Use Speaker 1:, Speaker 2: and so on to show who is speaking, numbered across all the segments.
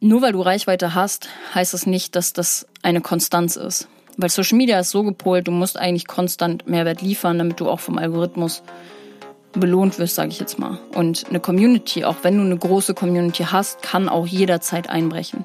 Speaker 1: Nur weil du Reichweite hast, heißt das nicht, dass das eine Konstanz ist. Weil Social Media ist so gepolt, du musst eigentlich konstant Mehrwert liefern, damit du auch vom Algorithmus belohnt wirst, sage ich jetzt mal. Und eine Community, auch wenn du eine große Community hast, kann auch jederzeit einbrechen.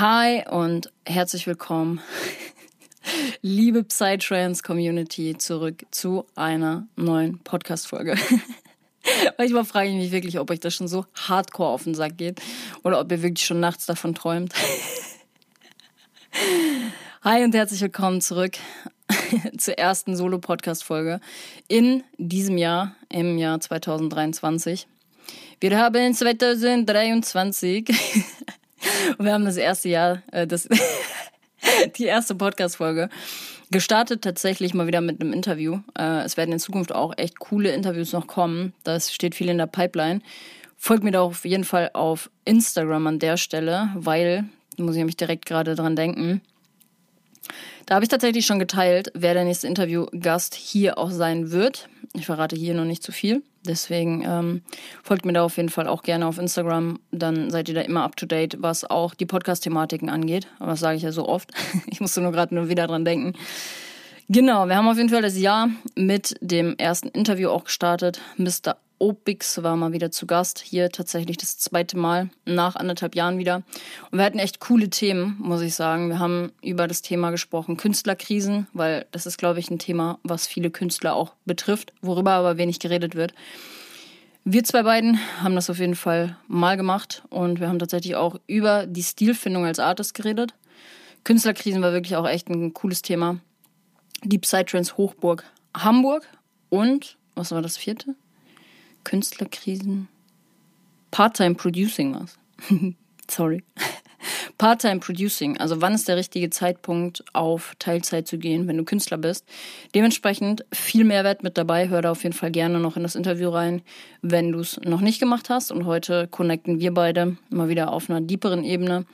Speaker 1: Hi und herzlich willkommen, liebe Psytrance Community, zurück zu einer neuen Podcast-Folge. Manchmal frage ich mich wirklich, ob euch das schon so hardcore auf den Sack geht oder ob ihr wirklich schon nachts davon träumt. Hi und herzlich willkommen zurück zur ersten Solo-Podcast-Folge in diesem Jahr, im Jahr 2023. Wir haben 2023 und wir haben das erste Jahr, äh, das, die erste Podcast-Folge gestartet tatsächlich mal wieder mit einem Interview. Äh, es werden in Zukunft auch echt coole Interviews noch kommen. Das steht viel in der Pipeline. Folgt mir da auf jeden Fall auf Instagram an der Stelle, weil, da muss ich nämlich direkt gerade dran denken, da habe ich tatsächlich schon geteilt, wer der nächste Interviewgast hier auch sein wird. Ich verrate hier noch nicht zu viel. Deswegen ähm, folgt mir da auf jeden Fall auch gerne auf Instagram. Dann seid ihr da immer up to date, was auch die Podcast-Thematiken angeht. Aber das sage ich ja so oft. ich musste nur gerade nur wieder dran denken. Genau, wir haben auf jeden Fall das Jahr mit dem ersten Interview auch gestartet. Mr. Obix war mal wieder zu Gast. Hier tatsächlich das zweite Mal nach anderthalb Jahren wieder. Und wir hatten echt coole Themen, muss ich sagen. Wir haben über das Thema gesprochen, Künstlerkrisen, weil das ist, glaube ich, ein Thema, was viele Künstler auch betrifft, worüber aber wenig geredet wird. Wir zwei beiden haben das auf jeden Fall mal gemacht und wir haben tatsächlich auch über die Stilfindung als Artist geredet. Künstlerkrisen war wirklich auch echt ein cooles Thema. Die Psytrance Hochburg Hamburg und, was war das vierte? Künstlerkrisen. Part-time Producing was. Sorry. Part-time Producing, also wann ist der richtige Zeitpunkt, auf Teilzeit zu gehen, wenn du Künstler bist. Dementsprechend viel Mehrwert mit dabei. Hör da auf jeden Fall gerne noch in das Interview rein, wenn du es noch nicht gemacht hast. Und heute connecten wir beide mal wieder auf einer deeperen Ebene.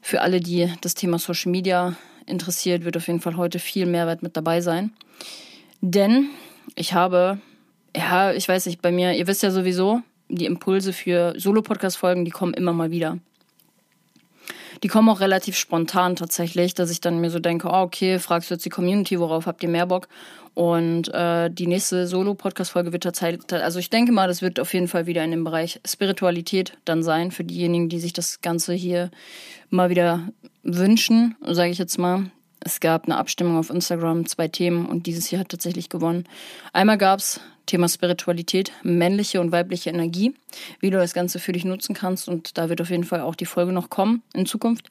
Speaker 1: Für alle, die das Thema Social Media interessiert, wird auf jeden Fall heute viel Mehrwert mit dabei sein. Denn ich habe ja, ich weiß nicht, bei mir, ihr wisst ja sowieso, die Impulse für Solo-Podcast-Folgen, die kommen immer mal wieder. Die kommen auch relativ spontan tatsächlich, dass ich dann mir so denke, oh, okay, fragst du jetzt die Community, worauf habt ihr mehr Bock? Und äh, die nächste Solo-Podcast-Folge wird tatsächlich, also ich denke mal, das wird auf jeden Fall wieder in dem Bereich Spiritualität dann sein, für diejenigen, die sich das Ganze hier mal wieder wünschen, sage ich jetzt mal. Es gab eine Abstimmung auf Instagram, zwei Themen und dieses hier hat tatsächlich gewonnen. Einmal gab es Thema Spiritualität, männliche und weibliche Energie, wie du das Ganze für dich nutzen kannst. Und da wird auf jeden Fall auch die Folge noch kommen in Zukunft.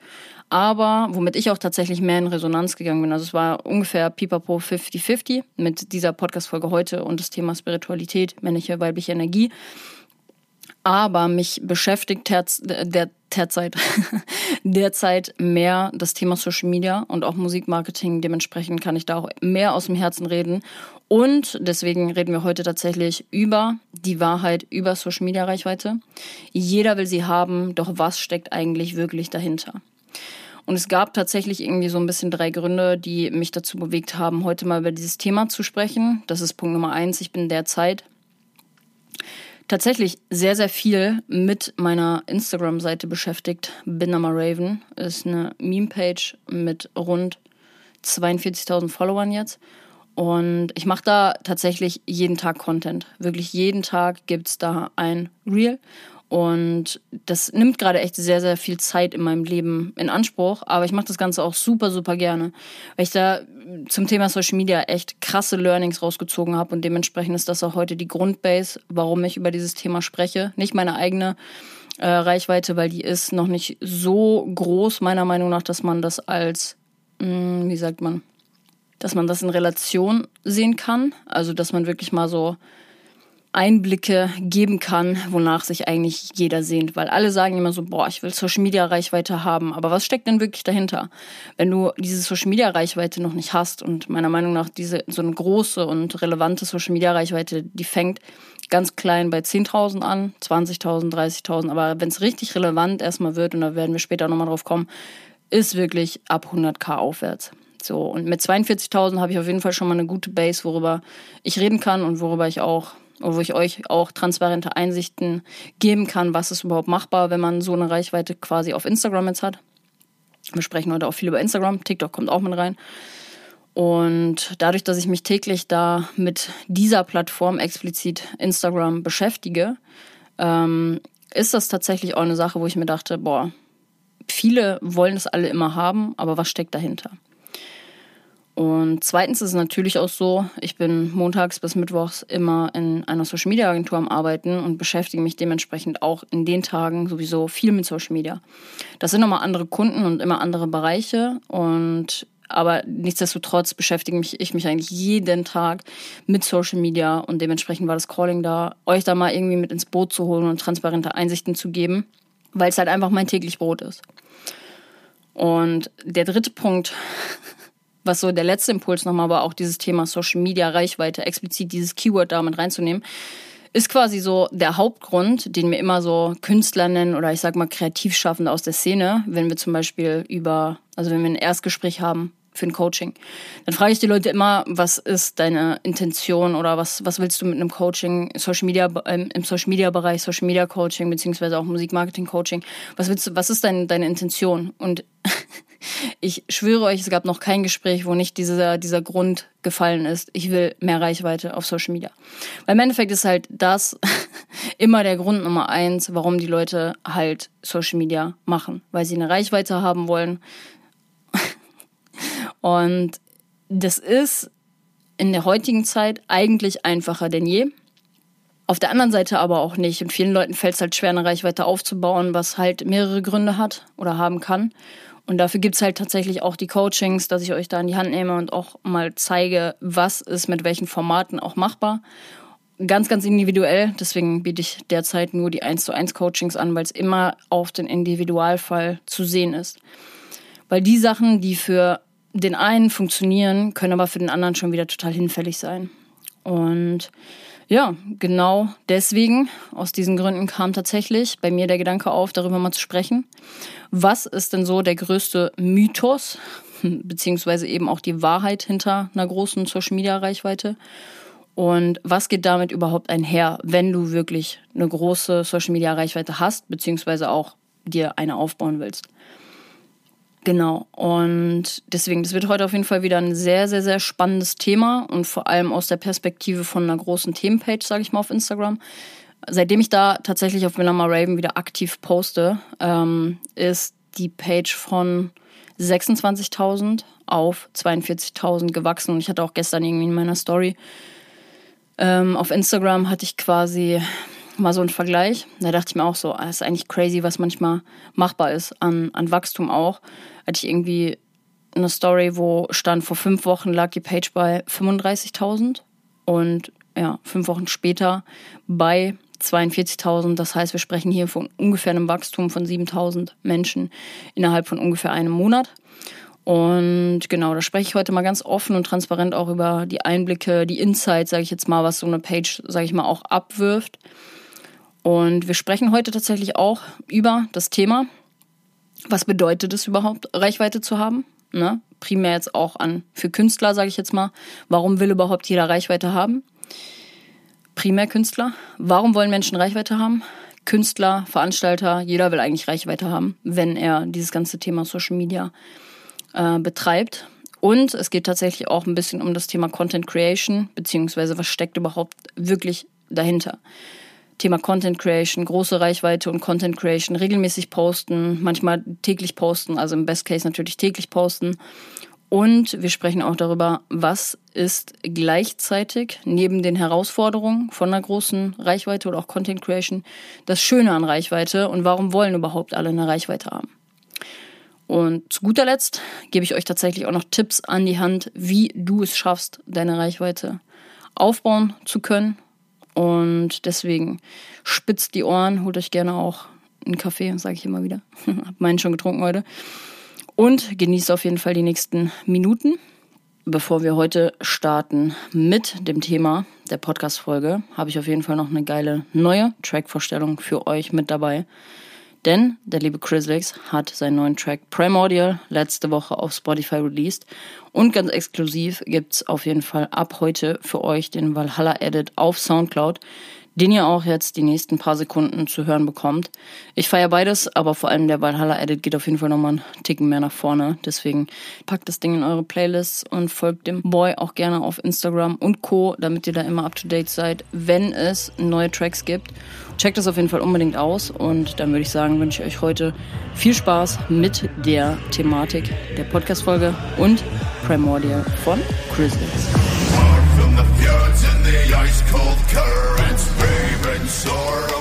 Speaker 1: Aber womit ich auch tatsächlich mehr in Resonanz gegangen bin, also es war ungefähr pipapo 50-50 mit dieser Podcast-Folge heute und das Thema Spiritualität, männliche, weibliche Energie. Aber mich beschäftigt der, derzeit, derzeit mehr das Thema Social Media und auch Musikmarketing. Dementsprechend kann ich da auch mehr aus dem Herzen reden. Und deswegen reden wir heute tatsächlich über die Wahrheit über Social Media Reichweite. Jeder will sie haben, doch was steckt eigentlich wirklich dahinter? Und es gab tatsächlich irgendwie so ein bisschen drei Gründe, die mich dazu bewegt haben, heute mal über dieses Thema zu sprechen. Das ist Punkt Nummer eins. Ich bin derzeit tatsächlich sehr, sehr viel mit meiner Instagram-Seite beschäftigt. Binama Raven ist eine Meme-Page mit rund 42.000 Followern jetzt. Und ich mache da tatsächlich jeden Tag Content. Wirklich jeden Tag gibt's da ein Reel. Und das nimmt gerade echt sehr, sehr viel Zeit in meinem Leben in Anspruch. Aber ich mache das Ganze auch super, super gerne. Weil ich da zum Thema Social Media echt krasse Learnings rausgezogen habe. Und dementsprechend ist das auch heute die Grundbase, warum ich über dieses Thema spreche. Nicht meine eigene äh, Reichweite, weil die ist noch nicht so groß, meiner Meinung nach, dass man das als, mh, hm, wie sagt man, dass man das in Relation sehen kann. Also, dass man wirklich mal so Einblicke geben kann, wonach sich eigentlich jeder sehnt. Weil alle sagen immer so, boah, ich will Social Media Reichweite haben. Aber was steckt denn wirklich dahinter? Wenn du diese Social Media Reichweite noch nicht hast und meiner Meinung nach diese, so eine große und relevante Social Media Reichweite, die fängt ganz klein bei 10.000 an, 20.000, 30.000. Aber wenn es richtig relevant erstmal wird, und da werden wir später nochmal drauf kommen, ist wirklich ab 100k aufwärts. So, und mit 42.000 habe ich auf jeden Fall schon mal eine gute Base, worüber ich reden kann und worüber ich auch, wo ich euch auch transparente Einsichten geben kann, was ist überhaupt machbar, wenn man so eine Reichweite quasi auf Instagram jetzt hat. Wir sprechen heute auch viel über Instagram, TikTok kommt auch mit rein. Und dadurch, dass ich mich täglich da mit dieser Plattform, explizit Instagram, beschäftige, ähm, ist das tatsächlich auch eine Sache, wo ich mir dachte, boah, viele wollen das alle immer haben, aber was steckt dahinter? Und zweitens ist es natürlich auch so, ich bin montags bis mittwochs immer in einer Social Media Agentur am Arbeiten und beschäftige mich dementsprechend auch in den Tagen sowieso viel mit Social Media. Das sind nochmal andere Kunden und immer andere Bereiche und aber nichtsdestotrotz beschäftige mich ich mich eigentlich jeden Tag mit Social Media und dementsprechend war das Calling da, euch da mal irgendwie mit ins Boot zu holen und transparente Einsichten zu geben, weil es halt einfach mein täglich Brot ist. Und der dritte Punkt, was so der letzte Impuls nochmal war, auch dieses Thema Social Media Reichweite, explizit dieses Keyword damit reinzunehmen, ist quasi so der Hauptgrund, den mir immer so Künstler nennen oder ich sag mal Kreativschaffende aus der Szene, wenn wir zum Beispiel über, also wenn wir ein Erstgespräch haben für ein Coaching, dann frage ich die Leute immer, was ist deine Intention oder was, was willst du mit einem Coaching, Social Media, ähm, im Social Media Bereich, Social Media Coaching, beziehungsweise auch Musikmarketing Coaching, was willst du, was ist dein, deine Intention? Und ich schwöre euch, es gab noch kein Gespräch, wo nicht dieser, dieser Grund gefallen ist. Ich will mehr Reichweite auf Social Media. Weil im Endeffekt ist halt das immer der Grund Nummer eins, warum die Leute halt Social Media machen. Weil sie eine Reichweite haben wollen. Und das ist in der heutigen Zeit eigentlich einfacher denn je. Auf der anderen Seite aber auch nicht. Und vielen Leuten fällt es halt schwer, eine Reichweite aufzubauen, was halt mehrere Gründe hat oder haben kann. Und dafür gibt's halt tatsächlich auch die Coachings, dass ich euch da in die Hand nehme und auch mal zeige, was ist mit welchen Formaten auch machbar. Ganz, ganz individuell. Deswegen biete ich derzeit nur die 1 zu 1 Coachings an, weil es immer auf den Individualfall zu sehen ist. Weil die Sachen, die für den einen funktionieren, können aber für den anderen schon wieder total hinfällig sein. Und ja, genau deswegen, aus diesen Gründen kam tatsächlich bei mir der Gedanke auf, darüber mal zu sprechen. Was ist denn so der größte Mythos, beziehungsweise eben auch die Wahrheit hinter einer großen Social Media Reichweite? Und was geht damit überhaupt einher, wenn du wirklich eine große Social Media Reichweite hast, beziehungsweise auch dir eine aufbauen willst? Genau. Und deswegen, das wird heute auf jeden Fall wieder ein sehr, sehr, sehr spannendes Thema und vor allem aus der Perspektive von einer großen Themenpage, sage ich mal, auf Instagram. Seitdem ich da tatsächlich auf Winama Raven wieder aktiv poste, ähm, ist die Page von 26.000 auf 42.000 gewachsen. Und ich hatte auch gestern irgendwie in meiner Story ähm, auf Instagram hatte ich quasi mal so einen Vergleich. Da dachte ich mir auch so, es ah, ist eigentlich crazy, was manchmal machbar ist an, an Wachstum auch. Hatte ich irgendwie eine Story, wo stand, vor fünf Wochen lag die Page bei 35.000 und ja, fünf Wochen später bei 42.000. Das heißt, wir sprechen hier von ungefähr einem Wachstum von 7.000 Menschen innerhalb von ungefähr einem Monat. Und genau, da spreche ich heute mal ganz offen und transparent auch über die Einblicke, die Insights, sage ich jetzt mal, was so eine Page, sage ich mal, auch abwirft. Und wir sprechen heute tatsächlich auch über das Thema, was bedeutet es überhaupt, Reichweite zu haben? Ne? Primär jetzt auch an für Künstler, sage ich jetzt mal. Warum will überhaupt jeder Reichweite haben? Primär Künstler. Warum wollen Menschen Reichweite haben? Künstler, Veranstalter, jeder will eigentlich Reichweite haben, wenn er dieses ganze Thema Social Media äh, betreibt. Und es geht tatsächlich auch ein bisschen um das Thema Content Creation, beziehungsweise was steckt überhaupt wirklich dahinter. Thema Content Creation, große Reichweite und Content Creation, regelmäßig posten, manchmal täglich posten, also im Best Case natürlich täglich posten. Und wir sprechen auch darüber, was ist gleichzeitig neben den Herausforderungen von einer großen Reichweite oder auch Content Creation das Schöne an Reichweite und warum wollen überhaupt alle eine Reichweite haben. Und zu guter Letzt gebe ich euch tatsächlich auch noch Tipps an die Hand, wie du es schaffst, deine Reichweite aufbauen zu können. Und deswegen spitzt die Ohren, holt euch gerne auch einen Kaffee, sage ich immer wieder. Hab meinen schon getrunken heute. Und genießt auf jeden Fall die nächsten Minuten. Bevor wir heute starten mit dem Thema der Podcast-Folge, habe ich auf jeden Fall noch eine geile neue Track-Vorstellung für euch mit dabei. Denn der liebe Chrislix hat seinen neuen Track Primordial letzte Woche auf Spotify released. Und ganz exklusiv gibt es auf jeden Fall ab heute für euch den Valhalla Edit auf Soundcloud den ihr auch jetzt die nächsten paar Sekunden zu hören bekommt. Ich feiere beides, aber vor allem der Valhalla Edit geht auf jeden Fall nochmal einen Ticken mehr nach vorne. Deswegen packt das Ding in eure Playlists und folgt dem Boy auch gerne auf Instagram und Co., damit ihr da immer up to date seid, wenn es neue Tracks gibt. Checkt das auf jeden Fall unbedingt aus und dann würde ich sagen, wünsche ich euch heute viel Spaß mit der Thematik der Podcast-Folge und Primordial von Chris soar sorrow.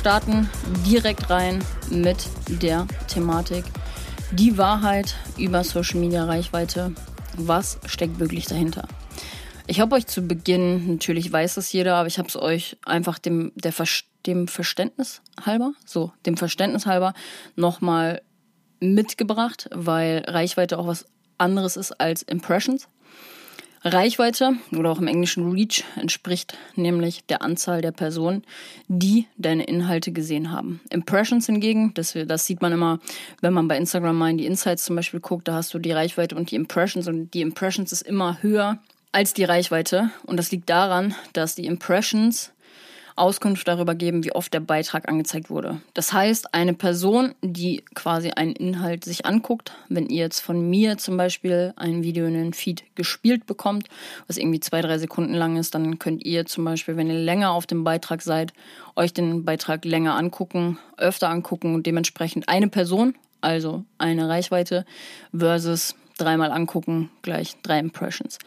Speaker 1: Starten direkt rein mit der Thematik. Die Wahrheit über Social Media Reichweite. Was steckt wirklich dahinter? Ich habe euch zu Beginn, natürlich weiß es jeder, aber ich habe es euch einfach dem, der, dem Verständnis halber, so, dem Verständnis halber nochmal mitgebracht, weil Reichweite auch was anderes ist als Impressions. Reichweite oder auch im Englischen Reach entspricht nämlich der Anzahl der Personen, die deine Inhalte gesehen haben. Impressions hingegen, das, das sieht man immer, wenn man bei Instagram mal in die Insights zum Beispiel guckt, da hast du die Reichweite und die Impressions und die Impressions ist immer höher als die Reichweite und das liegt daran, dass die Impressions Auskunft darüber geben, wie oft der Beitrag angezeigt wurde. Das heißt, eine Person, die quasi einen Inhalt sich anguckt, wenn ihr jetzt von mir zum Beispiel ein Video in den Feed gespielt bekommt, was irgendwie zwei, drei Sekunden lang ist, dann könnt ihr zum Beispiel, wenn ihr länger auf dem Beitrag seid, euch den Beitrag länger angucken, öfter angucken und dementsprechend eine Person, also eine Reichweite versus dreimal angucken, gleich drei Impressions.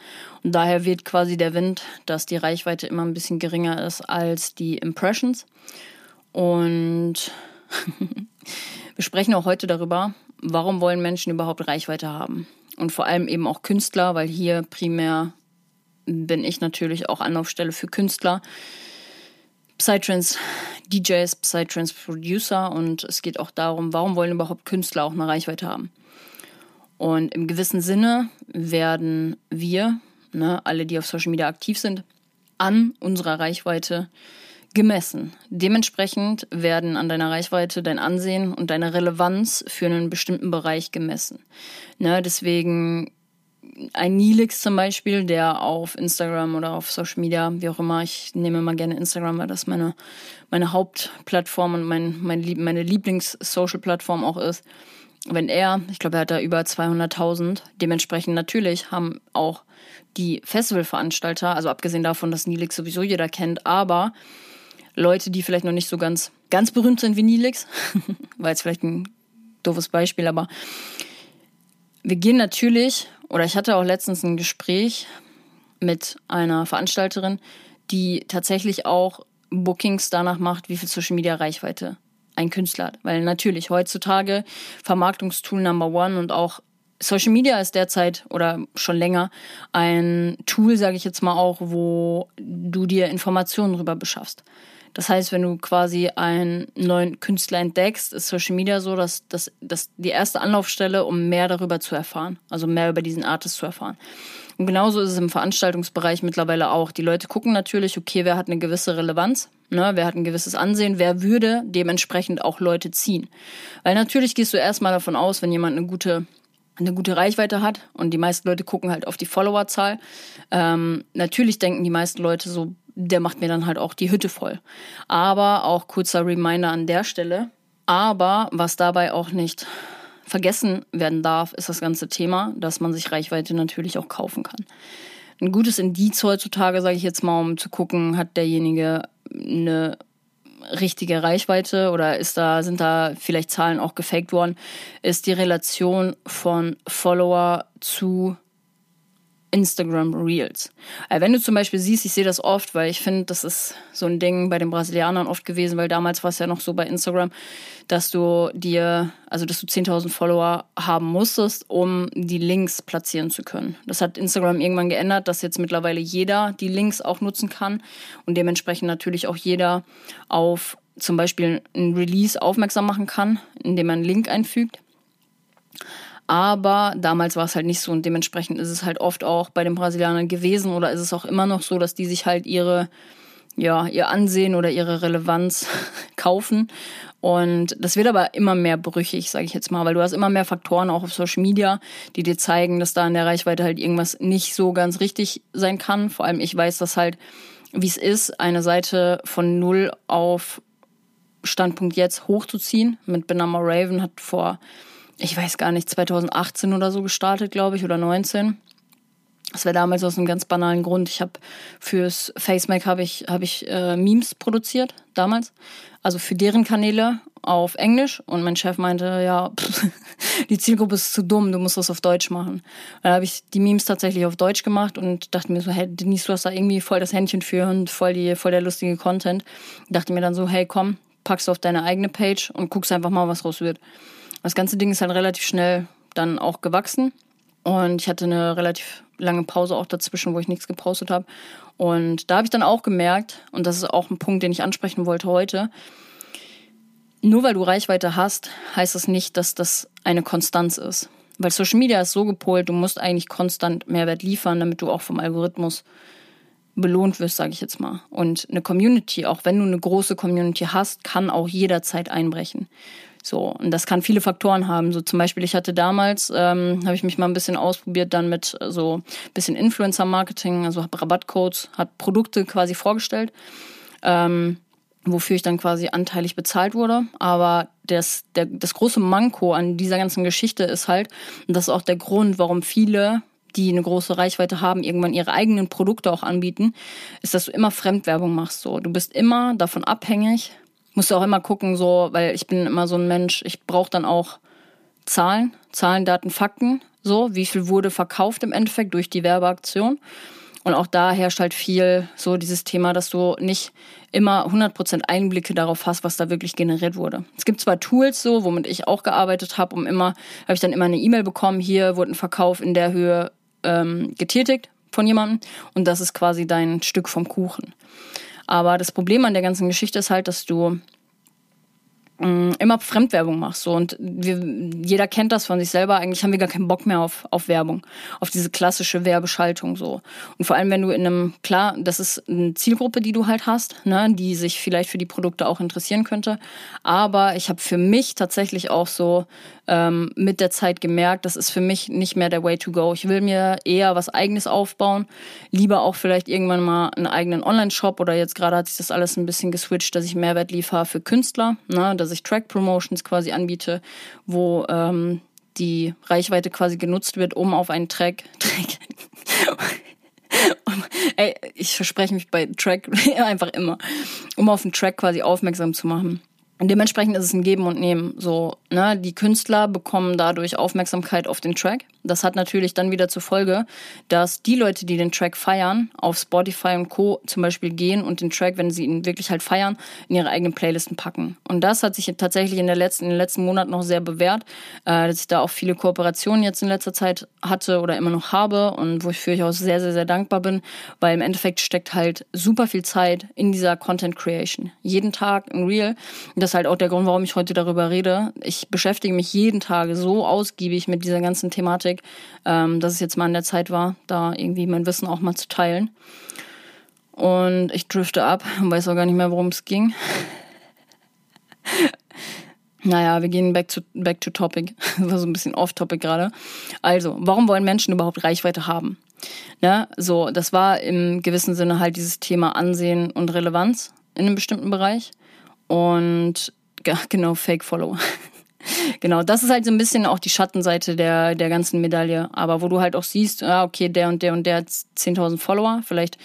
Speaker 1: Und daher wird quasi der Wind, dass die Reichweite immer ein bisschen geringer ist als die Impressions. Und wir sprechen auch heute darüber, warum wollen Menschen überhaupt Reichweite haben. Und vor allem eben auch Künstler, weil hier primär bin ich natürlich auch Anlaufstelle für Künstler. Psytrance DJs, Psytrance Producer und es geht auch darum, warum wollen überhaupt Künstler auch eine Reichweite haben. Und im gewissen Sinne werden wir, ne, alle, die auf Social Media aktiv sind, an unserer Reichweite gemessen. Dementsprechend werden an deiner Reichweite dein Ansehen und deine Relevanz für einen bestimmten Bereich gemessen. Ne, deswegen ein Nilix zum Beispiel, der auf Instagram oder auf Social Media, wie auch immer, ich nehme mal gerne Instagram, weil das meine, meine Hauptplattform und mein, mein, meine Lieblings-Social-Plattform auch ist, wenn er, ich glaube, er hat da über 200.000, dementsprechend natürlich haben auch die Festivalveranstalter, also abgesehen davon, dass Nilix sowieso jeder kennt, aber Leute, die vielleicht noch nicht so ganz, ganz berühmt sind wie Nilix, war jetzt vielleicht ein doofes Beispiel, aber wir gehen natürlich, oder ich hatte auch letztens ein Gespräch mit einer Veranstalterin, die tatsächlich auch Bookings danach macht, wie viel Social Media Reichweite ein Künstler. Weil natürlich heutzutage Vermarktungstool Number One und auch Social Media ist derzeit oder schon länger ein Tool, sage ich jetzt mal auch, wo du dir Informationen darüber beschaffst. Das heißt, wenn du quasi einen neuen Künstler entdeckst, ist Social Media so, dass das die erste Anlaufstelle, um mehr darüber zu erfahren, also mehr über diesen Artist zu erfahren. Und genauso ist es im Veranstaltungsbereich mittlerweile auch. Die Leute gucken natürlich, okay, wer hat eine gewisse Relevanz, ne, wer hat ein gewisses Ansehen, wer würde dementsprechend auch Leute ziehen. Weil natürlich gehst du erstmal davon aus, wenn jemand eine gute eine gute Reichweite hat und die meisten Leute gucken halt auf die Followerzahl. Ähm, natürlich denken die meisten Leute so, der macht mir dann halt auch die Hütte voll. Aber auch kurzer Reminder an der Stelle. Aber was dabei auch nicht vergessen werden darf, ist das ganze Thema, dass man sich Reichweite natürlich auch kaufen kann. Ein gutes Indiz heutzutage, sage ich jetzt mal, um zu gucken, hat derjenige eine richtige Reichweite oder ist da, sind da vielleicht Zahlen auch gefaked worden, ist die Relation von Follower zu Instagram Reels. Äh, wenn du zum Beispiel siehst, ich sehe das oft, weil ich finde, das ist so ein Ding bei den Brasilianern oft gewesen, weil damals war es ja noch so bei Instagram, dass du dir, also dass du 10.000 Follower haben musstest, um die Links platzieren zu können. Das hat Instagram irgendwann geändert, dass jetzt mittlerweile jeder die Links auch nutzen kann und dementsprechend natürlich auch jeder auf zum Beispiel ein Release aufmerksam machen kann, indem man einen Link einfügt. Aber damals war es halt nicht so und dementsprechend ist es halt oft auch bei den Brasilianern gewesen oder ist es auch immer noch so, dass die sich halt ihre, ja, ihr Ansehen oder ihre Relevanz kaufen. Und das wird aber immer mehr brüchig, sage ich jetzt mal, weil du hast immer mehr Faktoren auch auf Social Media, die dir zeigen, dass da in der Reichweite halt irgendwas nicht so ganz richtig sein kann. Vor allem ich weiß das halt, wie es ist, eine Seite von null auf Standpunkt jetzt hochzuziehen. Mit Benama Raven hat vor ich weiß gar nicht, 2018 oder so gestartet, glaube ich, oder 19. Das wäre damals aus einem ganz banalen Grund. Ich habe fürs FaceMac habe ich, hab ich äh, Memes produziert, damals. Also für deren Kanäle auf Englisch. Und mein Chef meinte, ja, pff, die Zielgruppe ist zu dumm, du musst das auf Deutsch machen. Dann habe ich die Memes tatsächlich auf Deutsch gemacht und dachte mir so, hey, Denise, du hast da irgendwie voll das Händchen für und voll, die, voll der lustige Content. dachte mir dann so, hey, komm, packst du auf deine eigene Page und guckst einfach mal, was raus wird. Das ganze Ding ist halt relativ schnell dann auch gewachsen. Und ich hatte eine relativ lange Pause auch dazwischen, wo ich nichts gepostet habe. Und da habe ich dann auch gemerkt, und das ist auch ein Punkt, den ich ansprechen wollte heute, nur weil du Reichweite hast, heißt das nicht, dass das eine Konstanz ist. Weil Social Media ist so gepolt, du musst eigentlich konstant Mehrwert liefern, damit du auch vom Algorithmus belohnt wirst, sage ich jetzt mal. Und eine Community, auch wenn du eine große Community hast, kann auch jederzeit einbrechen. So, und das kann viele Faktoren haben. So zum Beispiel, ich hatte damals, ähm, habe ich mich mal ein bisschen ausprobiert, dann mit so ein bisschen Influencer-Marketing, also habe Rabattcodes, hat Produkte quasi vorgestellt, ähm, wofür ich dann quasi anteilig bezahlt wurde. Aber das, der, das große Manko an dieser ganzen Geschichte ist halt, und das ist auch der Grund, warum viele die eine große Reichweite haben, irgendwann ihre eigenen Produkte auch anbieten, ist, dass du immer Fremdwerbung machst. So, du bist immer davon abhängig, musst du auch immer gucken, so, weil ich bin immer so ein Mensch, ich brauche dann auch Zahlen, Zahlen, Daten, Fakten, so, wie viel wurde verkauft im Endeffekt durch die Werbeaktion. Und auch da herrscht halt viel so dieses Thema, dass du nicht immer 100% Einblicke darauf hast, was da wirklich generiert wurde. Es gibt zwar Tools so, womit ich auch gearbeitet habe, um immer, habe ich dann immer eine E-Mail bekommen, hier wurde ein Verkauf in der Höhe ähm, getätigt von jemandem und das ist quasi dein Stück vom Kuchen. Aber das Problem an der ganzen Geschichte ist halt, dass du immer Fremdwerbung machst. So. Und wir, jeder kennt das von sich selber. Eigentlich haben wir gar keinen Bock mehr auf, auf Werbung, auf diese klassische Werbeschaltung. so. Und vor allem, wenn du in einem, klar, das ist eine Zielgruppe, die du halt hast, ne, die sich vielleicht für die Produkte auch interessieren könnte. Aber ich habe für mich tatsächlich auch so ähm, mit der Zeit gemerkt, das ist für mich nicht mehr der Way to go. Ich will mir eher was eigenes aufbauen. Lieber auch vielleicht irgendwann mal einen eigenen Online-Shop oder jetzt gerade hat sich das alles ein bisschen geswitcht, dass ich Mehrwert liefere für Künstler, ne, dass ich Track Promotions quasi anbiete, wo ähm, die Reichweite quasi genutzt wird, um auf einen Track, Track Ey, ich verspreche mich bei Track einfach immer, um auf einen Track quasi aufmerksam zu machen. Dementsprechend ist es ein Geben und Nehmen. So, ne, die Künstler bekommen dadurch Aufmerksamkeit auf den Track. Das hat natürlich dann wieder zur Folge, dass die Leute, die den Track feiern, auf Spotify und Co. zum Beispiel gehen und den Track, wenn sie ihn wirklich halt feiern, in ihre eigenen Playlisten packen. Und das hat sich tatsächlich in, der letzten, in den letzten Monaten noch sehr bewährt, äh, dass ich da auch viele Kooperationen jetzt in letzter Zeit hatte oder immer noch habe und wofür ich auch sehr, sehr, sehr dankbar bin, weil im Endeffekt steckt halt super viel Zeit in dieser Content Creation. Jeden Tag ein Reel. Das ist halt auch der Grund, warum ich heute darüber rede. Ich beschäftige mich jeden Tag so ausgiebig mit dieser ganzen Thematik, ähm, dass es jetzt mal an der Zeit war, da irgendwie mein Wissen auch mal zu teilen. Und ich drifte ab und weiß auch gar nicht mehr, worum es ging. Naja, wir gehen back to, back to topic. Das war so ein bisschen off-topic gerade. Also, warum wollen Menschen überhaupt Reichweite haben? Ne? So, das war im gewissen Sinne halt dieses Thema Ansehen und Relevanz in einem bestimmten Bereich. Und genau, Fake Follower. genau, das ist halt so ein bisschen auch die Schattenseite der, der ganzen Medaille. Aber wo du halt auch siehst, ja, okay, der und der und der hat 10.000 Follower, vielleicht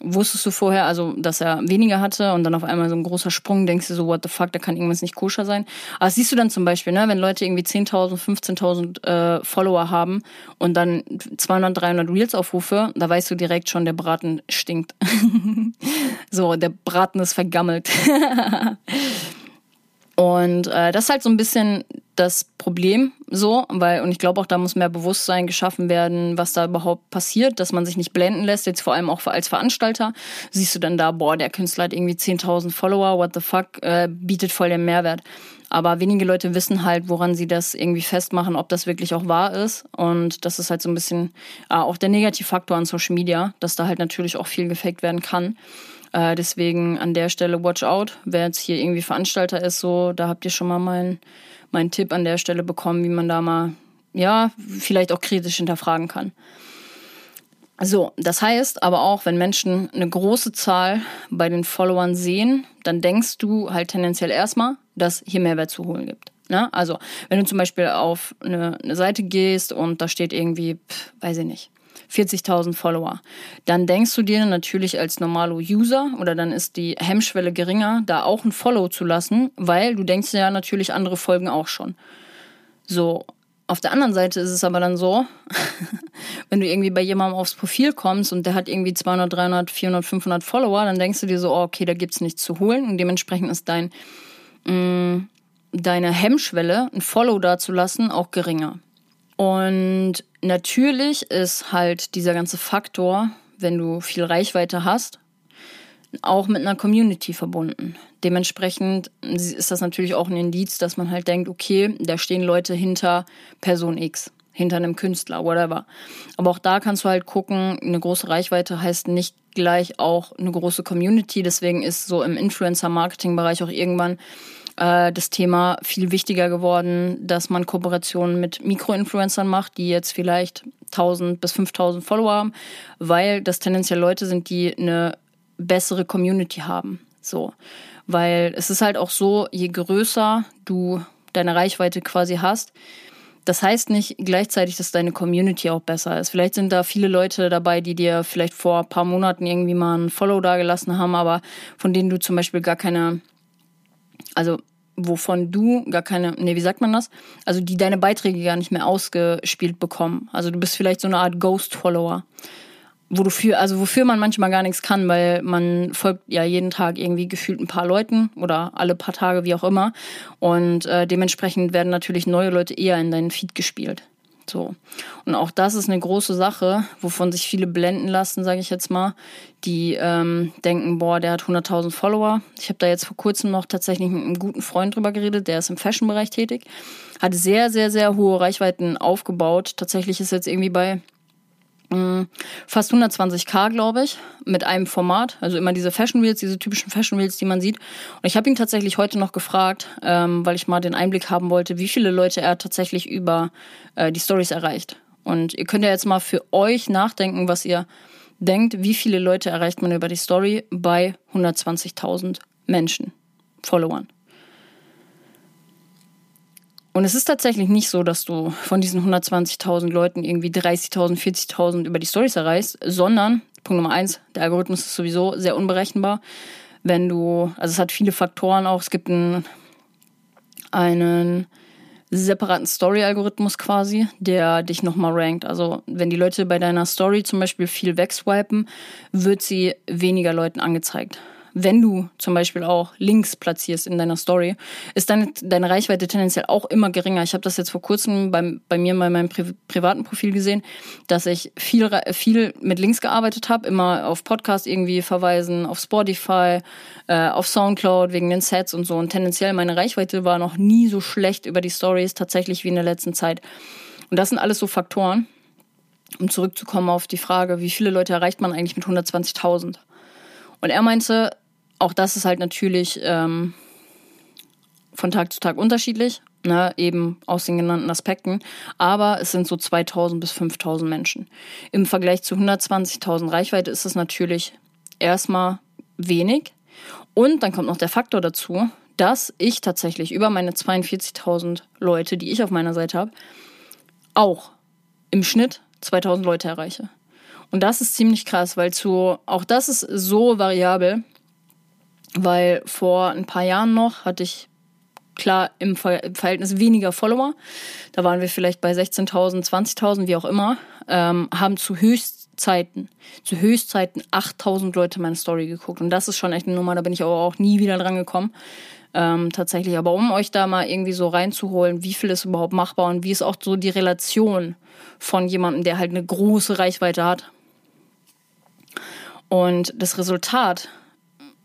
Speaker 1: wusstest du vorher, also dass er weniger hatte und dann auf einmal so ein großer Sprung, denkst du so, what the fuck, da kann irgendwas nicht koscher sein. Aber siehst du dann zum Beispiel, ne, wenn Leute irgendwie 10.000, 15.000 äh, Follower haben und dann 200, 300 Reels-Aufrufe, da weißt du direkt schon, der Braten stinkt. so, der Braten ist vergammelt. Und äh, das ist halt so ein bisschen das Problem so, weil, und ich glaube auch, da muss mehr Bewusstsein geschaffen werden, was da überhaupt passiert, dass man sich nicht blenden lässt, jetzt vor allem auch als Veranstalter. Siehst du dann da, boah, der Künstler hat irgendwie 10.000 Follower, what the fuck, äh, bietet voll den Mehrwert. Aber wenige Leute wissen halt, woran sie das irgendwie festmachen, ob das wirklich auch wahr ist. Und das ist halt so ein bisschen äh, auch der Negativfaktor an Social Media, dass da halt natürlich auch viel gefaked werden kann. Äh, deswegen an der Stelle watch out. Wer jetzt hier irgendwie Veranstalter ist, so, da habt ihr schon mal meinen mein Tipp an der Stelle bekommen, wie man da mal, ja, vielleicht auch kritisch hinterfragen kann. So, das heißt aber auch, wenn Menschen eine große Zahl bei den Followern sehen, dann denkst du halt tendenziell erstmal, dass hier Mehrwert zu holen gibt. Ne? Also, wenn du zum Beispiel auf eine, eine Seite gehst und da steht irgendwie, pff, weiß ich nicht, 40.000 Follower. Dann denkst du dir natürlich als normalo User oder dann ist die Hemmschwelle geringer, da auch ein Follow zu lassen, weil du denkst ja natürlich andere folgen auch schon. So, auf der anderen Seite ist es aber dann so, wenn du irgendwie bei jemandem aufs Profil kommst und der hat irgendwie 200, 300, 400, 500 Follower, dann denkst du dir so, oh, okay, da gibt's nichts zu holen und dementsprechend ist dein mh, mm, deine Hemmschwelle, ein Follow da zu lassen, auch geringer. Und natürlich ist halt dieser ganze Faktor, wenn du viel Reichweite hast, auch mit einer Community verbunden. Dementsprechend ist das natürlich auch ein Indiz, dass man halt denkt, okay, da stehen Leute hinter Person X. hinter einem Künstler, whatever. Aber auch da kannst du halt gucken, eine große Reichweite heißt nicht gleich auch eine große Community. Deswegen ist so im Influencer-Marketing-Bereich auch irgendwann äh, das Thema viel wichtiger geworden, dass man Kooperationen mit Mikroinfluencern macht, die jetzt vielleicht 1000 bis 5000 Follower haben, weil das tendenziell Leute sind, die eine bessere Community haben. So. Weil es ist halt auch so, je größer du deine Reichweite quasi hast, das heißt nicht gleichzeitig, dass deine Community auch besser ist. Vielleicht sind da viele Leute dabei, die dir vielleicht vor ein paar Monaten irgendwie mal ein Follow dagelassen haben, aber von denen du zum Beispiel gar keine, also wovon du gar keine, nee, wie sagt man das? Also die deine Beiträge gar nicht mehr ausgespielt bekommen. Also du bist vielleicht so eine Art Ghost-Follower wo du für, also wofür man manchmal gar nichts kann, weil man folgt ja jeden Tag irgendwie gefühlt ein paar Leuten oder alle paar Tage, wie auch immer. Und äh, dementsprechend werden natürlich neue Leute eher in deinen Feed gespielt. So. Und auch das ist eine große Sache, wovon sich viele blenden lassen, sage ich jetzt mal, die ähm, denken, boah, der hat 100.000 Follower. Ich habe da jetzt vor kurzem noch tatsächlich mit einem guten Freund drüber geredet, der ist im Fashion-Bereich tätig, hat sehr, sehr, sehr hohe Reichweiten aufgebaut. Tatsächlich ist jetzt irgendwie bei fast 120k, glaube ich, mit einem Format. Also immer diese Fashion Reels, diese typischen Fashion Reels, die man sieht. Und ich habe ihn tatsächlich heute noch gefragt, ähm, weil ich mal den Einblick haben wollte, wie viele Leute er tatsächlich über äh, die Stories erreicht. Und ihr könnt ja jetzt mal für euch nachdenken, was ihr denkt, wie viele Leute erreicht man über die Story bei 120.000 Menschen, Followern. Und es ist tatsächlich nicht so, dass du von diesen 120.000 Leuten irgendwie 30.000, 40.000 über die Stories erreichst, sondern, Punkt Nummer eins, der Algorithmus ist sowieso sehr unberechenbar. Wenn du, also es hat viele Faktoren auch, es gibt einen, einen separaten Story-Algorithmus quasi, der dich nochmal rankt. Also wenn die Leute bei deiner Story zum Beispiel viel wegswipen, wird sie weniger Leuten angezeigt wenn du zum Beispiel auch Links platzierst in deiner Story, ist deine, deine Reichweite tendenziell auch immer geringer. Ich habe das jetzt vor kurzem beim, bei mir bei meinem Pri privaten Profil gesehen, dass ich viel, viel mit Links gearbeitet habe, immer auf Podcast irgendwie verweisen, auf Spotify, äh, auf Soundcloud wegen den Sets und so. Und tendenziell meine Reichweite war noch nie so schlecht über die Stories tatsächlich wie in der letzten Zeit. Und das sind alles so Faktoren, um zurückzukommen auf die Frage, wie viele Leute erreicht man eigentlich mit 120.000? Und er meinte, auch das ist halt natürlich ähm, von Tag zu Tag unterschiedlich, ne, eben aus den genannten Aspekten. Aber es sind so 2000 bis 5000 Menschen. Im Vergleich zu 120.000 Reichweite ist es natürlich erstmal wenig. Und dann kommt noch der Faktor dazu, dass ich tatsächlich über meine 42.000 Leute, die ich auf meiner Seite habe, auch im Schnitt 2000 Leute erreiche. Und das ist ziemlich krass, weil zu, auch das ist so variabel, weil vor ein paar Jahren noch hatte ich klar im Verhältnis weniger Follower. Da waren wir vielleicht bei 16.000, 20.000, wie auch immer, ähm, haben zu Höchstzeiten, zu Höchstzeiten 8.000 Leute meine Story geguckt. Und das ist schon echt eine Nummer, da bin ich aber auch nie wieder dran gekommen. Ähm, tatsächlich. Aber um euch da mal irgendwie so reinzuholen, wie viel ist überhaupt machbar und wie ist auch so die Relation von jemandem, der halt eine große Reichweite hat. Und das Resultat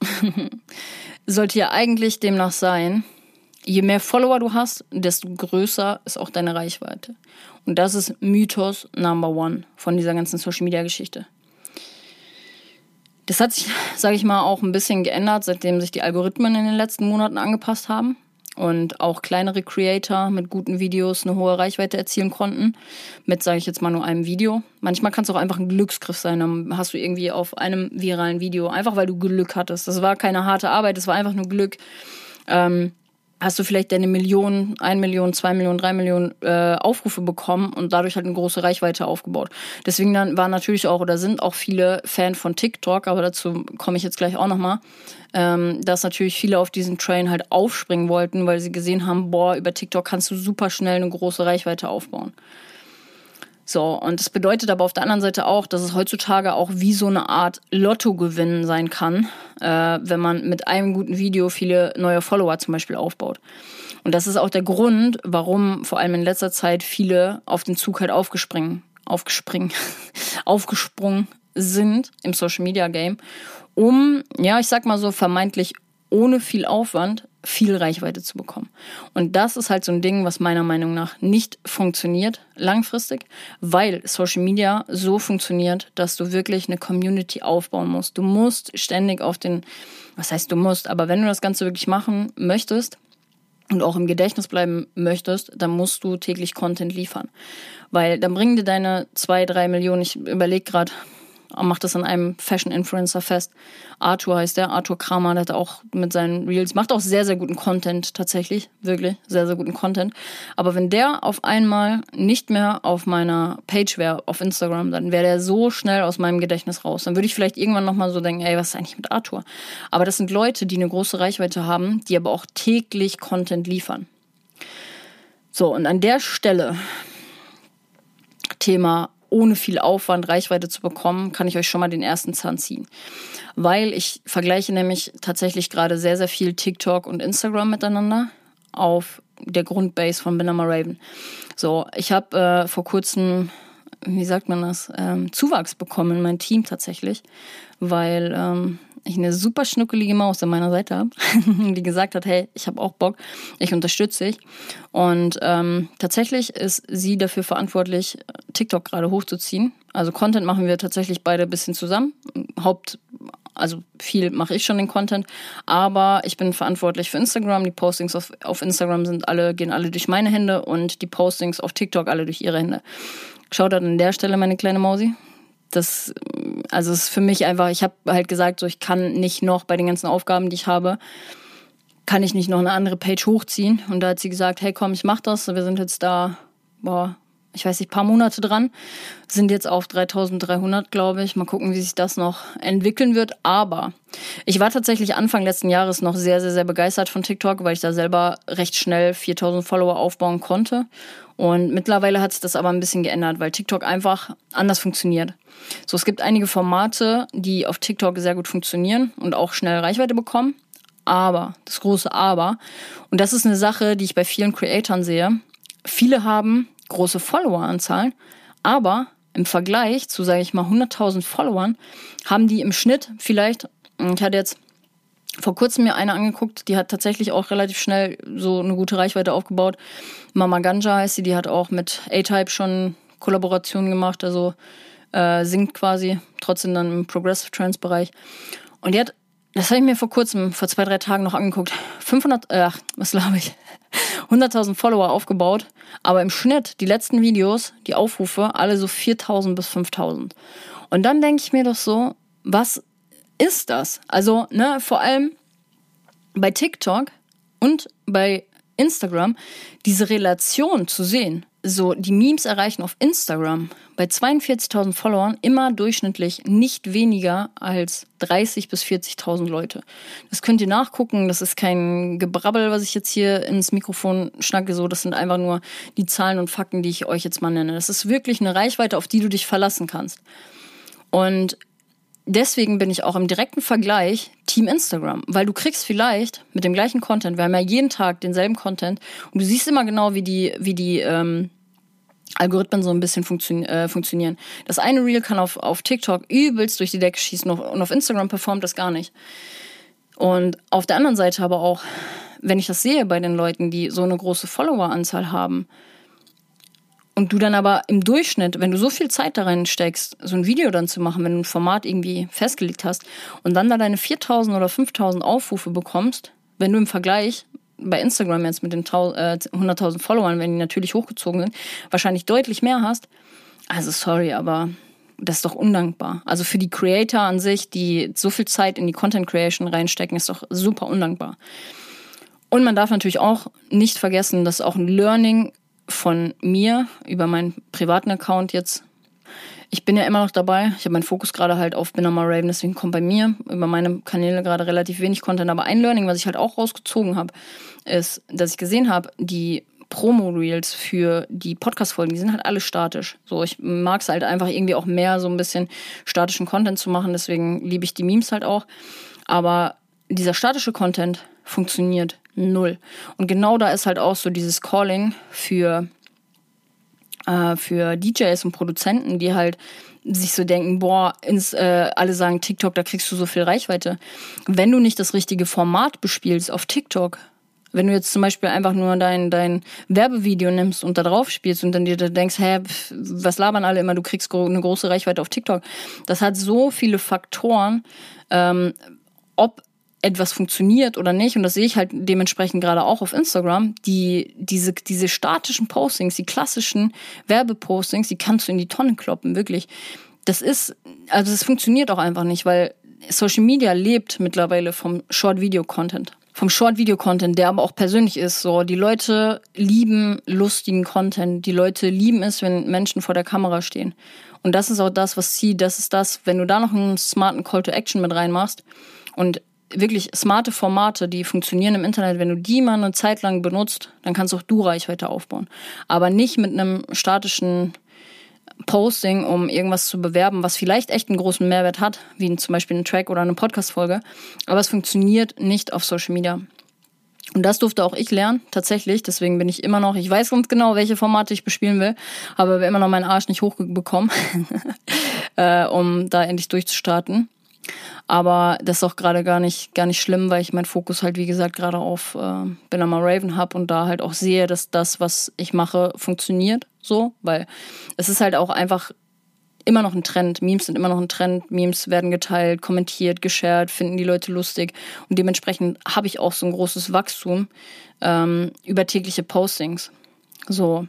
Speaker 1: sollte ja eigentlich demnach sein, je mehr Follower du hast, desto größer ist auch deine Reichweite. Und das ist Mythos Number One von dieser ganzen Social Media Geschichte. Das hat sich, sage ich mal, auch ein bisschen geändert, seitdem sich die Algorithmen in den letzten Monaten angepasst haben und auch kleinere Creator mit guten Videos eine hohe Reichweite erzielen konnten. Mit, sage ich jetzt mal, nur einem Video. Manchmal kann es auch einfach ein Glücksgriff sein. Dann hast du irgendwie auf einem viralen Video, einfach weil du Glück hattest. Das war keine harte Arbeit, das war einfach nur Glück. Ähm, hast du vielleicht deine Millionen, ein Million, zwei Millionen, drei Millionen äh, Aufrufe bekommen und dadurch halt eine große Reichweite aufgebaut. Deswegen dann waren natürlich auch oder sind auch viele Fan von TikTok, aber dazu komme ich jetzt gleich auch nochmal, ähm, dass natürlich viele auf diesen Train halt aufspringen wollten, weil sie gesehen haben, boah, über TikTok kannst du super schnell eine große Reichweite aufbauen. So, und das bedeutet aber auf der anderen Seite auch, dass es heutzutage auch wie so eine Art Lottogewinn sein kann, äh, wenn man mit einem guten Video viele neue Follower zum Beispiel aufbaut. Und das ist auch der Grund, warum vor allem in letzter Zeit viele auf den Zug halt aufgespringen, aufgespringen, aufgesprungen sind im Social Media Game, um, ja, ich sag mal so vermeintlich ohne viel Aufwand viel Reichweite zu bekommen. Und das ist halt so ein Ding, was meiner Meinung nach nicht funktioniert langfristig, weil Social Media so funktioniert, dass du wirklich eine Community aufbauen musst. Du musst ständig auf den, was heißt du musst, aber wenn du das Ganze wirklich machen möchtest, und auch im Gedächtnis bleiben möchtest, dann musst du täglich Content liefern. Weil dann bringen dir deine zwei, drei Millionen, ich überlege gerade, macht das an einem Fashion-Influencer fest. Arthur heißt der, Arthur Kramer, der hat auch mit seinen Reels, macht auch sehr, sehr guten Content tatsächlich, wirklich, sehr, sehr guten Content. Aber wenn der auf einmal nicht mehr auf meiner Page wäre, auf Instagram, dann wäre der so schnell aus meinem Gedächtnis raus. Dann würde ich vielleicht irgendwann nochmal so denken, ey, was ist eigentlich mit Arthur? Aber das sind Leute, die eine große Reichweite haben, die aber auch täglich Content liefern. So, und an der Stelle Thema ohne viel Aufwand Reichweite zu bekommen, kann ich euch schon mal den ersten Zahn ziehen. Weil ich vergleiche nämlich tatsächlich gerade sehr, sehr viel TikTok und Instagram miteinander auf der Grundbase von Binama Raven. So, ich habe äh, vor kurzem, wie sagt man das, ähm, Zuwachs bekommen in mein Team tatsächlich, weil ähm, ich eine super schnuckelige Maus an meiner Seite habe, die gesagt hat, hey, ich habe auch Bock, ich unterstütze dich. Und ähm, tatsächlich ist sie dafür verantwortlich, TikTok gerade hochzuziehen. Also Content machen wir tatsächlich beide ein bisschen zusammen. Haupt, also viel mache ich schon den Content, aber ich bin verantwortlich für Instagram. Die Postings auf, auf Instagram sind alle, gehen alle durch meine Hände und die Postings auf TikTok alle durch ihre Hände. Schaut an der Stelle, meine kleine Mausi das, also es ist für mich einfach, ich habe halt gesagt, so ich kann nicht noch bei den ganzen Aufgaben, die ich habe, kann ich nicht noch eine andere Page hochziehen. Und da hat sie gesagt, hey komm, ich mach das. Wir sind jetzt da, boah, ich weiß nicht, paar Monate dran, sind jetzt auf 3300, glaube ich. Mal gucken, wie sich das noch entwickeln wird. Aber ich war tatsächlich Anfang letzten Jahres noch sehr, sehr, sehr begeistert von TikTok, weil ich da selber recht schnell 4000 Follower aufbauen konnte. Und mittlerweile hat sich das aber ein bisschen geändert, weil TikTok einfach anders funktioniert. So, es gibt einige Formate, die auf TikTok sehr gut funktionieren und auch schnell Reichweite bekommen. Aber, das große Aber, und das ist eine Sache, die ich bei vielen Creatoren sehe. Viele haben große Followeranzahlen, aber im Vergleich zu, sage ich mal, 100.000 Followern haben die im Schnitt vielleicht, ich hatte jetzt vor kurzem mir eine angeguckt, die hat tatsächlich auch relativ schnell so eine gute Reichweite aufgebaut. Mama Ganja heißt sie, die hat auch mit A-Type schon Kollaborationen gemacht, also äh, singt quasi, trotzdem dann im Progressive Trance Bereich. Und die hat, das habe ich mir vor kurzem, vor zwei, drei Tagen noch angeguckt, 500, äh, was glaube ich, 100.000 Follower aufgebaut, aber im Schnitt die letzten Videos, die Aufrufe, alle so 4.000 bis 5.000. Und dann denke ich mir doch so, was ist das? Also, ne, vor allem bei TikTok und bei Instagram diese Relation zu sehen so die Memes erreichen auf Instagram bei 42.000 Followern immer durchschnittlich nicht weniger als 30 bis 40.000 Leute. Das könnt ihr nachgucken. Das ist kein Gebrabbel, was ich jetzt hier ins Mikrofon schnacke. So, das sind einfach nur die Zahlen und Fakten, die ich euch jetzt mal nenne. Das ist wirklich eine Reichweite, auf die du dich verlassen kannst. Und deswegen bin ich auch im direkten Vergleich Team Instagram, weil du kriegst vielleicht mit dem gleichen Content, wir haben ja jeden Tag denselben Content und du siehst immer genau, wie die, wie die ähm, Algorithmen so ein bisschen funktio äh, funktionieren. Das eine Reel kann auf, auf TikTok übelst durch die Decke schießen und auf Instagram performt das gar nicht. Und auf der anderen Seite aber auch, wenn ich das sehe bei den Leuten, die so eine große Followeranzahl haben, und du dann aber im Durchschnitt, wenn du so viel Zeit da rein steckst, so ein Video dann zu machen, wenn du ein Format irgendwie festgelegt hast und dann da deine 4000 oder 5000 Aufrufe bekommst, wenn du im Vergleich bei Instagram jetzt mit den 100.000 äh, Followern, wenn die natürlich hochgezogen sind, wahrscheinlich deutlich mehr hast. Also sorry, aber das ist doch undankbar. Also für die Creator an sich, die so viel Zeit in die Content Creation reinstecken, ist doch super undankbar. Und man darf natürlich auch nicht vergessen, dass auch ein Learning von mir über meinen privaten Account jetzt ich bin ja immer noch dabei. Ich habe meinen Fokus gerade halt auf Bin Raven, deswegen kommt bei mir über meine Kanäle gerade relativ wenig Content. Aber ein Learning, was ich halt auch rausgezogen habe, ist, dass ich gesehen habe, die Promo-Reels für die Podcast-Folgen, die sind halt alle statisch. So, ich mag es halt einfach irgendwie auch mehr so ein bisschen statischen Content zu machen, deswegen liebe ich die Memes halt auch. Aber dieser statische Content funktioniert null. Und genau da ist halt auch so dieses Calling für äh, für DJs und Produzenten, die halt sich so denken, boah, ins, äh, alle sagen TikTok, da kriegst du so viel Reichweite. Wenn du nicht das richtige Format bespielst auf TikTok, Wenn du jetzt zum Beispiel einfach nur dein, dein Werbevideo nimmst und da drauf spielst und dann dir da denkst, hä, was labern alle immer, du kriegst eine große Reichweite auf TikTok. Das hat so viele Faktoren, ähm, ob etwas funktioniert oder nicht, und das sehe ich halt dementsprechend gerade auch auf Instagram, die, diese, diese statischen Postings, die klassischen Werbepostings, die kannst du in die Tonne kloppen, wirklich. Das ist, also es funktioniert auch einfach nicht, weil Social Media lebt mittlerweile vom Short-Video-Content. Vom Short-Video-Content, der aber auch persönlich ist. So, die Leute lieben lustigen Content. Die Leute lieben es, wenn Menschen vor der Kamera stehen. Und das ist auch das, was sie, das ist das, wenn du da noch einen smarten Call to Action mit reinmachst und wirklich smarte Formate, die funktionieren im Internet, wenn du die mal eine Zeit lang benutzt, dann kannst auch du Reichweite aufbauen. Aber nicht mit einem statischen Posting, um irgendwas zu bewerben, was vielleicht echt einen großen Mehrwert hat, wie zum Beispiel ein Track oder eine Podcast-Folge. Aber es funktioniert nicht auf Social Media. Und das durfte auch ich lernen, tatsächlich. Deswegen bin ich immer noch, ich weiß ganz genau, welche Formate ich bespielen will, aber immer noch meinen Arsch nicht hochbekommen, äh, um da endlich durchzustarten. Aber das ist auch gerade gar nicht, gar nicht schlimm, weil ich meinen Fokus halt, wie gesagt, gerade auf äh, Benama Raven habe und da halt auch sehe, dass das, was ich mache, funktioniert. So, weil es ist halt auch einfach immer noch ein Trend. Memes sind immer noch ein Trend. Memes werden geteilt, kommentiert, geshared, finden die Leute lustig. Und dementsprechend habe ich auch so ein großes Wachstum ähm, über tägliche Postings. So.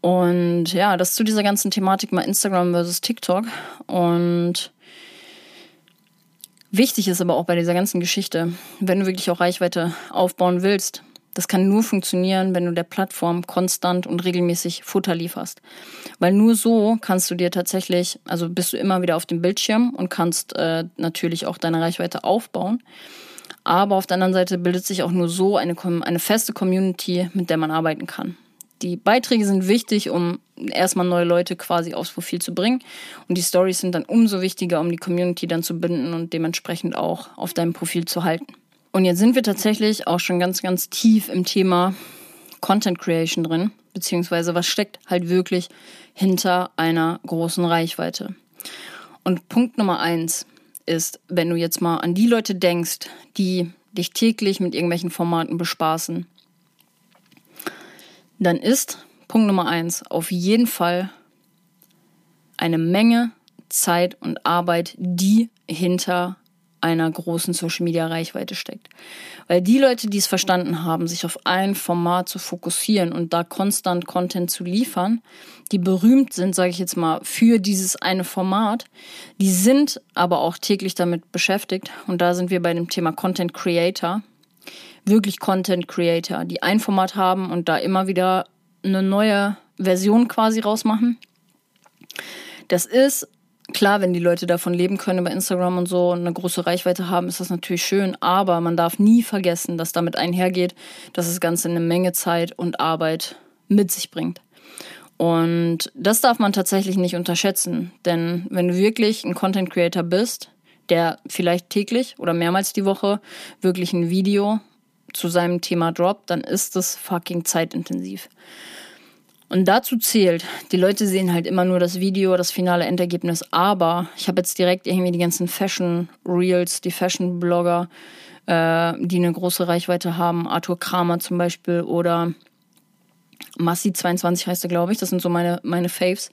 Speaker 1: Und ja, das zu dieser ganzen Thematik mal Instagram versus TikTok. Und Wichtig ist aber auch bei dieser ganzen Geschichte, wenn du wirklich auch Reichweite aufbauen willst, das kann nur funktionieren, wenn du der Plattform konstant und regelmäßig Futter lieferst. Weil nur so kannst du dir tatsächlich, also bist du immer wieder auf dem Bildschirm und kannst äh, natürlich auch deine Reichweite aufbauen. Aber auf der anderen Seite bildet sich auch nur so eine, eine feste Community, mit der man arbeiten kann. Die Beiträge sind wichtig, um erstmal neue Leute quasi aufs Profil zu bringen. Und die Stories sind dann umso wichtiger, um die Community dann zu binden und dementsprechend auch auf deinem Profil zu halten. Und jetzt sind wir tatsächlich auch schon ganz, ganz tief im Thema Content Creation drin, beziehungsweise was steckt halt wirklich hinter einer großen Reichweite. Und Punkt Nummer eins ist, wenn du jetzt mal an die Leute denkst, die dich täglich mit irgendwelchen Formaten bespaßen, dann ist Punkt Nummer eins auf jeden Fall eine Menge Zeit und Arbeit, die hinter einer großen Social Media Reichweite steckt. Weil die Leute, die es verstanden haben, sich auf ein Format zu fokussieren und da konstant Content zu liefern, die berühmt sind, sage ich jetzt mal, für dieses eine Format, die sind aber auch täglich damit beschäftigt und da sind wir bei dem Thema Content Creator wirklich Content Creator, die ein Format haben und da immer wieder eine neue Version quasi rausmachen. Das ist klar, wenn die Leute davon leben können über Instagram und so und eine große Reichweite haben, ist das natürlich schön, aber man darf nie vergessen, dass damit einhergeht, dass das Ganze eine Menge Zeit und Arbeit mit sich bringt. Und das darf man tatsächlich nicht unterschätzen, denn wenn du wirklich ein Content Creator bist, der vielleicht täglich oder mehrmals die Woche wirklich ein Video zu seinem Thema droppt, dann ist das fucking zeitintensiv. Und dazu zählt, die Leute sehen halt immer nur das Video, das finale Endergebnis, aber ich habe jetzt direkt irgendwie die ganzen Fashion Reels, die Fashion Blogger, äh, die eine große Reichweite haben, Arthur Kramer zum Beispiel oder Massi22 heißt er, glaube ich. Das sind so meine, meine Faves.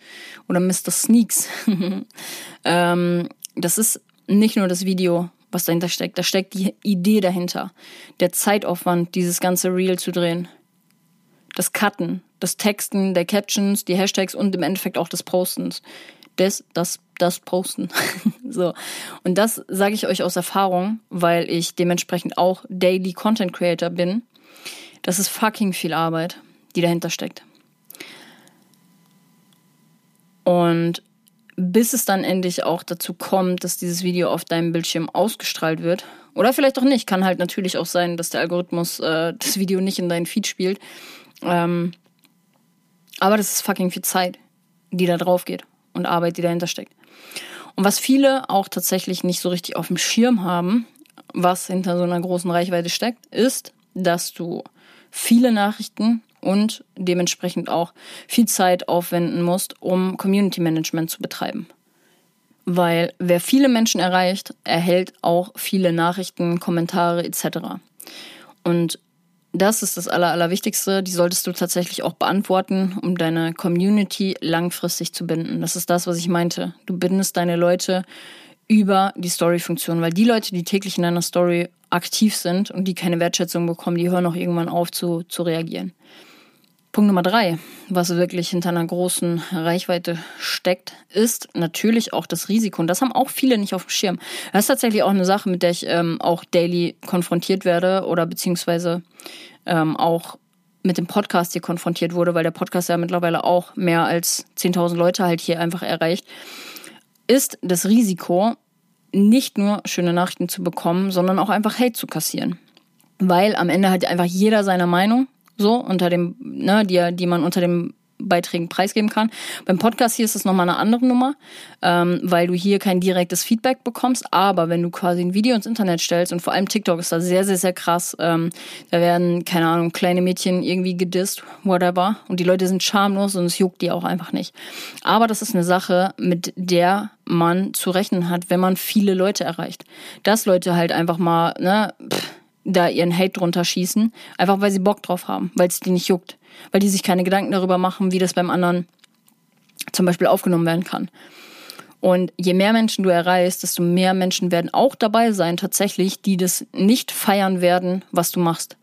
Speaker 1: Oder Mr. Sneaks. ähm, das ist nicht nur das Video, was dahinter steckt. Da steckt die Idee dahinter. Der Zeitaufwand, dieses ganze Reel zu drehen. Das Cutten, das Texten der Captions, die Hashtags und im Endeffekt auch des Postens. Das, das, das Posten. so. Und das sage ich euch aus Erfahrung, weil ich dementsprechend auch Daily Content Creator bin. Das ist fucking viel Arbeit, die dahinter steckt. Und bis es dann endlich auch dazu kommt, dass dieses Video auf deinem Bildschirm ausgestrahlt wird. Oder vielleicht auch nicht. Kann halt natürlich auch sein, dass der Algorithmus äh, das Video nicht in deinen Feed spielt. Ähm, aber das ist fucking viel Zeit, die da drauf geht und Arbeit, die dahinter steckt. Und was viele auch tatsächlich nicht so richtig auf dem Schirm haben, was hinter so einer großen Reichweite steckt, ist, dass du viele Nachrichten und dementsprechend auch viel Zeit aufwenden musst, um Community Management zu betreiben. Weil wer viele Menschen erreicht, erhält auch viele Nachrichten, Kommentare etc. Und das ist das Aller, Allerwichtigste. Die solltest du tatsächlich auch beantworten, um deine Community langfristig zu binden. Das ist das, was ich meinte. Du bindest deine Leute über die Story-Funktion, weil die Leute, die täglich in deiner Story aktiv sind und die keine Wertschätzung bekommen, die hören auch irgendwann auf zu, zu reagieren. Punkt Nummer drei, was wirklich hinter einer großen Reichweite steckt, ist natürlich auch das Risiko. Und das haben auch viele nicht auf dem Schirm. Das ist tatsächlich auch eine Sache, mit der ich ähm, auch daily konfrontiert werde oder beziehungsweise ähm, auch mit dem Podcast hier konfrontiert wurde, weil der Podcast ja mittlerweile auch mehr als 10.000 Leute halt hier einfach erreicht, ist das Risiko, nicht nur schöne Nachrichten zu bekommen, sondern auch einfach Hate zu kassieren. Weil am Ende hat einfach jeder seine Meinung so unter dem, ne, die, die man unter dem Beiträgen preisgeben kann. Beim Podcast hier ist es nochmal eine andere Nummer, ähm, weil du hier kein direktes Feedback bekommst. Aber wenn du quasi ein Video ins Internet stellst und vor allem TikTok ist da sehr, sehr, sehr krass. Ähm, da werden, keine Ahnung, kleine Mädchen irgendwie gedisst, whatever. Und die Leute sind schamlos und es juckt die auch einfach nicht. Aber das ist eine Sache, mit der man zu rechnen hat, wenn man viele Leute erreicht. Dass Leute halt einfach mal, ne, pff, da ihren Hate drunter schießen, einfach weil sie Bock drauf haben, weil es die nicht juckt, weil die sich keine Gedanken darüber machen, wie das beim anderen zum Beispiel aufgenommen werden kann. Und je mehr Menschen du erreichst, desto mehr Menschen werden auch dabei sein, tatsächlich, die das nicht feiern werden, was du machst.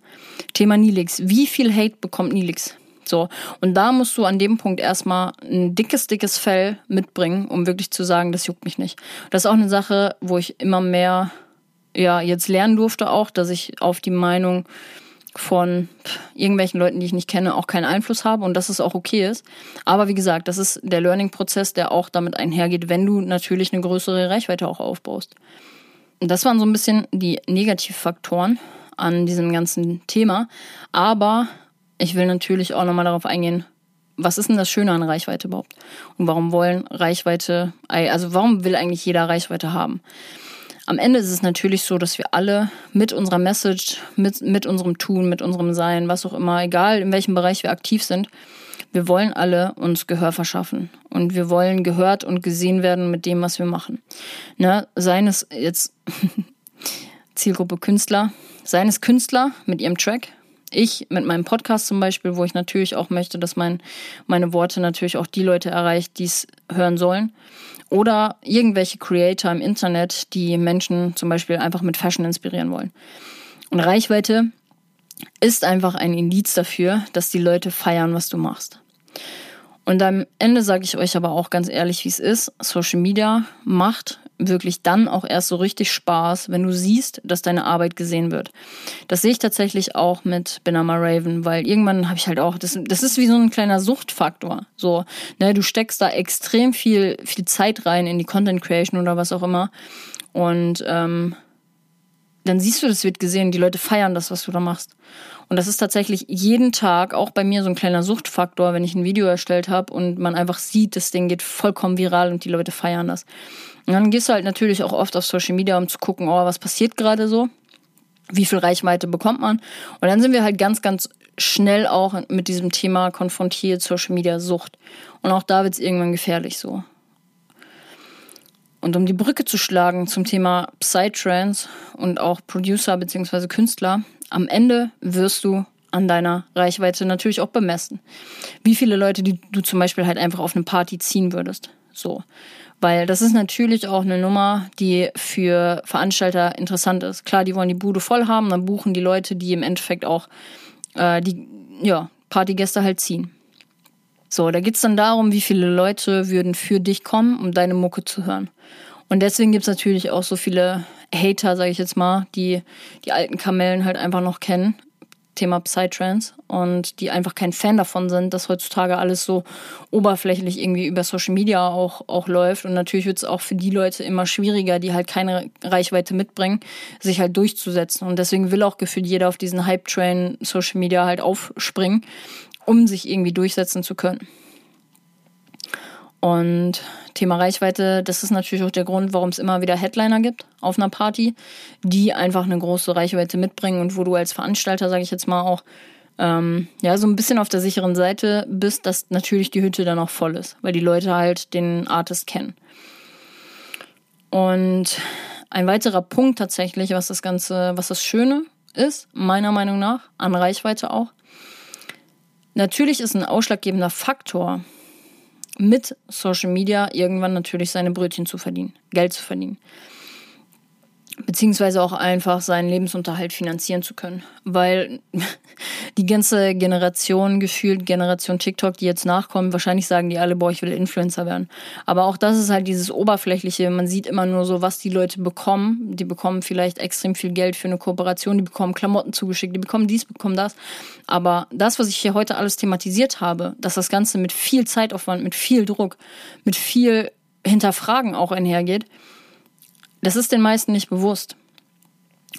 Speaker 1: Thema Nilix. Wie viel Hate bekommt Nilix? So. Und da musst du an dem Punkt erstmal ein dickes, dickes Fell mitbringen, um wirklich zu sagen, das juckt mich nicht. Das ist auch eine Sache, wo ich immer mehr ja jetzt lernen durfte auch, dass ich auf die Meinung von irgendwelchen Leuten, die ich nicht kenne, auch keinen Einfluss habe und dass es auch okay ist. Aber wie gesagt, das ist der Learning-Prozess, der auch damit einhergeht, wenn du natürlich eine größere Reichweite auch aufbaust. Und das waren so ein bisschen die Negativfaktoren an diesem ganzen Thema. Aber ich will natürlich auch nochmal darauf eingehen, was ist denn das Schöne an Reichweite überhaupt? Und warum wollen Reichweite, also warum will eigentlich jeder Reichweite haben? Am Ende ist es natürlich so, dass wir alle mit unserer Message, mit, mit unserem Tun, mit unserem Sein, was auch immer, egal in welchem Bereich wir aktiv sind, wir wollen alle uns Gehör verschaffen. Und wir wollen gehört und gesehen werden mit dem, was wir machen. Ne? Seien es jetzt Zielgruppe Künstler, seien es Künstler mit ihrem Track, ich mit meinem Podcast zum Beispiel, wo ich natürlich auch möchte, dass mein, meine Worte natürlich auch die Leute erreicht, die es hören sollen. Oder irgendwelche Creator im Internet, die Menschen zum Beispiel einfach mit Fashion inspirieren wollen. Und Reichweite ist einfach ein Indiz dafür, dass die Leute feiern, was du machst. Und am Ende sage ich euch aber auch ganz ehrlich, wie es ist. Social Media macht wirklich dann auch erst so richtig Spaß, wenn du siehst, dass deine Arbeit gesehen wird. Das sehe ich tatsächlich auch mit Benama Raven, weil irgendwann habe ich halt auch, das, das ist wie so ein kleiner Suchtfaktor. So, ne, du steckst da extrem viel, viel Zeit rein in die Content Creation oder was auch immer. Und ähm, dann siehst du, das wird gesehen, die Leute feiern das, was du da machst. Und das ist tatsächlich jeden Tag auch bei mir so ein kleiner Suchtfaktor, wenn ich ein Video erstellt habe und man einfach sieht, das Ding geht vollkommen viral und die Leute feiern das. Und dann gehst du halt natürlich auch oft auf Social Media, um zu gucken, oh, was passiert gerade so? Wie viel Reichweite bekommt man? Und dann sind wir halt ganz, ganz schnell auch mit diesem Thema konfrontiert, Social Media Sucht. Und auch da wird es irgendwann gefährlich so. Und um die Brücke zu schlagen zum Thema Psytrance und auch Producer bzw. Künstler, am Ende wirst du an deiner Reichweite natürlich auch bemessen. Wie viele Leute, die du zum Beispiel halt einfach auf eine Party ziehen würdest. So. Weil das ist natürlich auch eine Nummer, die für Veranstalter interessant ist. Klar, die wollen die Bude voll haben, dann buchen die Leute, die im Endeffekt auch äh, die ja, Partygäste halt ziehen. So, da geht's dann darum, wie viele Leute würden für dich kommen, um deine Mucke zu hören. Und deswegen gibt's natürlich auch so viele Hater, sage ich jetzt mal, die die alten Kamellen halt einfach noch kennen. Thema Psytrance und die einfach kein Fan davon sind, dass heutzutage alles so oberflächlich irgendwie über Social Media auch, auch läuft. Und natürlich wird es auch für die Leute immer schwieriger, die halt keine Reichweite mitbringen, sich halt durchzusetzen. Und deswegen will auch gefühlt jeder auf diesen Hype-Train Social Media halt aufspringen, um sich irgendwie durchsetzen zu können. Und Thema Reichweite, das ist natürlich auch der Grund, warum es immer wieder Headliner gibt auf einer Party, die einfach eine große Reichweite mitbringen und wo du als Veranstalter, sage ich jetzt mal, auch ähm, ja so ein bisschen auf der sicheren Seite bist, dass natürlich die Hütte dann auch voll ist, weil die Leute halt den Artist kennen. Und ein weiterer Punkt tatsächlich, was das Ganze, was das Schöne ist, meiner Meinung nach, an Reichweite auch. Natürlich ist ein ausschlaggebender Faktor, mit Social Media irgendwann natürlich seine Brötchen zu verdienen, Geld zu verdienen beziehungsweise auch einfach seinen Lebensunterhalt finanzieren zu können. Weil die ganze Generation, gefühlt Generation TikTok, die jetzt nachkommen, wahrscheinlich sagen die alle, boah, ich will Influencer werden. Aber auch das ist halt dieses Oberflächliche. Man sieht immer nur so, was die Leute bekommen. Die bekommen vielleicht extrem viel Geld für eine Kooperation, die bekommen Klamotten zugeschickt, die bekommen dies, bekommen das. Aber das, was ich hier heute alles thematisiert habe, dass das Ganze mit viel Zeitaufwand, mit viel Druck, mit viel Hinterfragen auch einhergeht, das ist den meisten nicht bewusst.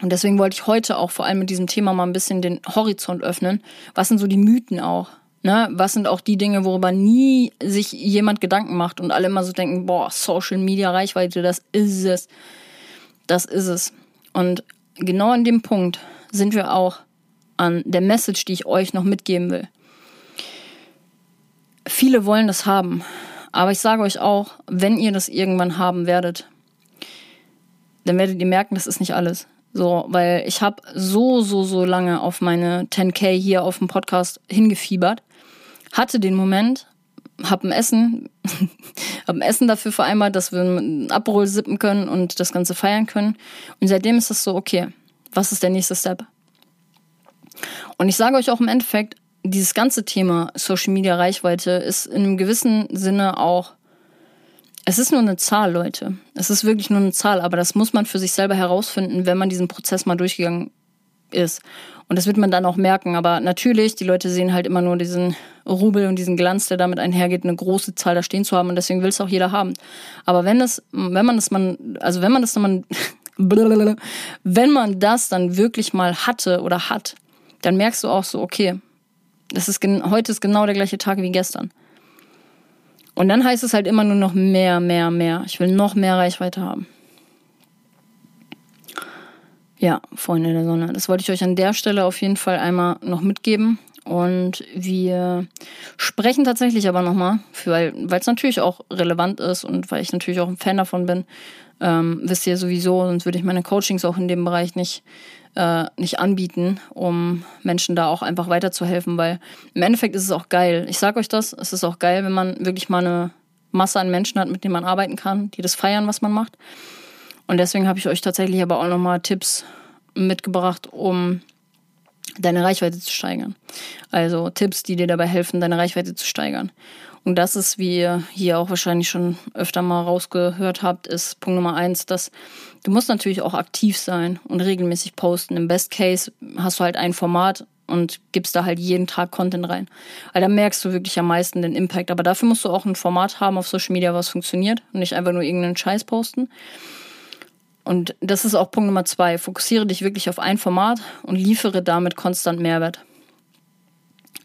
Speaker 1: Und deswegen wollte ich heute auch vor allem mit diesem Thema mal ein bisschen den Horizont öffnen. Was sind so die Mythen auch? Ne? Was sind auch die Dinge, worüber nie sich jemand Gedanken macht und alle immer so denken, boah, Social Media Reichweite, das ist es. Das ist es. Und genau an dem Punkt sind wir auch an der Message, die ich euch noch mitgeben will. Viele wollen das haben. Aber ich sage euch auch, wenn ihr das irgendwann haben werdet, dann werdet ihr merken, das ist nicht alles. So, weil ich habe so, so, so lange auf meine 10k hier auf dem Podcast hingefiebert, hatte den Moment, hab ein Essen, hab ein Essen dafür vereinbart, dass wir ein Aperol sippen können und das Ganze feiern können. Und seitdem ist das so, okay, was ist der nächste Step? Und ich sage euch auch im Endeffekt, dieses ganze Thema Social Media Reichweite ist in einem gewissen Sinne auch es ist nur eine Zahl, Leute. Es ist wirklich nur eine Zahl, aber das muss man für sich selber herausfinden, wenn man diesen Prozess mal durchgegangen ist. Und das wird man dann auch merken. Aber natürlich, die Leute sehen halt immer nur diesen Rubel und diesen Glanz, der damit einhergeht, eine große Zahl da stehen zu haben. Und deswegen will es auch jeder haben. Aber wenn das, wenn man das man, also wenn man das dann, wenn man das dann wirklich mal hatte oder hat, dann merkst du auch so, okay, das ist heute ist genau der gleiche Tag wie gestern. Und dann heißt es halt immer nur noch mehr, mehr, mehr. Ich will noch mehr Reichweite haben. Ja, Freunde der Sonne. Das wollte ich euch an der Stelle auf jeden Fall einmal noch mitgeben. Und wir sprechen tatsächlich aber nochmal, weil es natürlich auch relevant ist und weil ich natürlich auch ein Fan davon bin. Ähm, wisst ihr sowieso, sonst würde ich meine Coachings auch in dem Bereich nicht äh, nicht anbieten, um Menschen da auch einfach weiterzuhelfen, weil im Endeffekt ist es auch geil. Ich sage euch das, es ist auch geil, wenn man wirklich mal eine Masse an Menschen hat, mit denen man arbeiten kann, die das feiern, was man macht. Und deswegen habe ich euch tatsächlich aber auch nochmal Tipps mitgebracht, um deine Reichweite zu steigern. Also Tipps, die dir dabei helfen, deine Reichweite zu steigern. Und das ist, wie ihr hier auch wahrscheinlich schon öfter mal rausgehört habt, ist Punkt Nummer eins, dass du musst natürlich auch aktiv sein und regelmäßig posten. Im Best Case hast du halt ein Format und gibst da halt jeden Tag Content rein. Weil da merkst du wirklich am meisten den Impact. Aber dafür musst du auch ein Format haben auf Social Media, was funktioniert und nicht einfach nur irgendeinen Scheiß posten. Und das ist auch Punkt Nummer zwei. Fokussiere dich wirklich auf ein Format und liefere damit konstant Mehrwert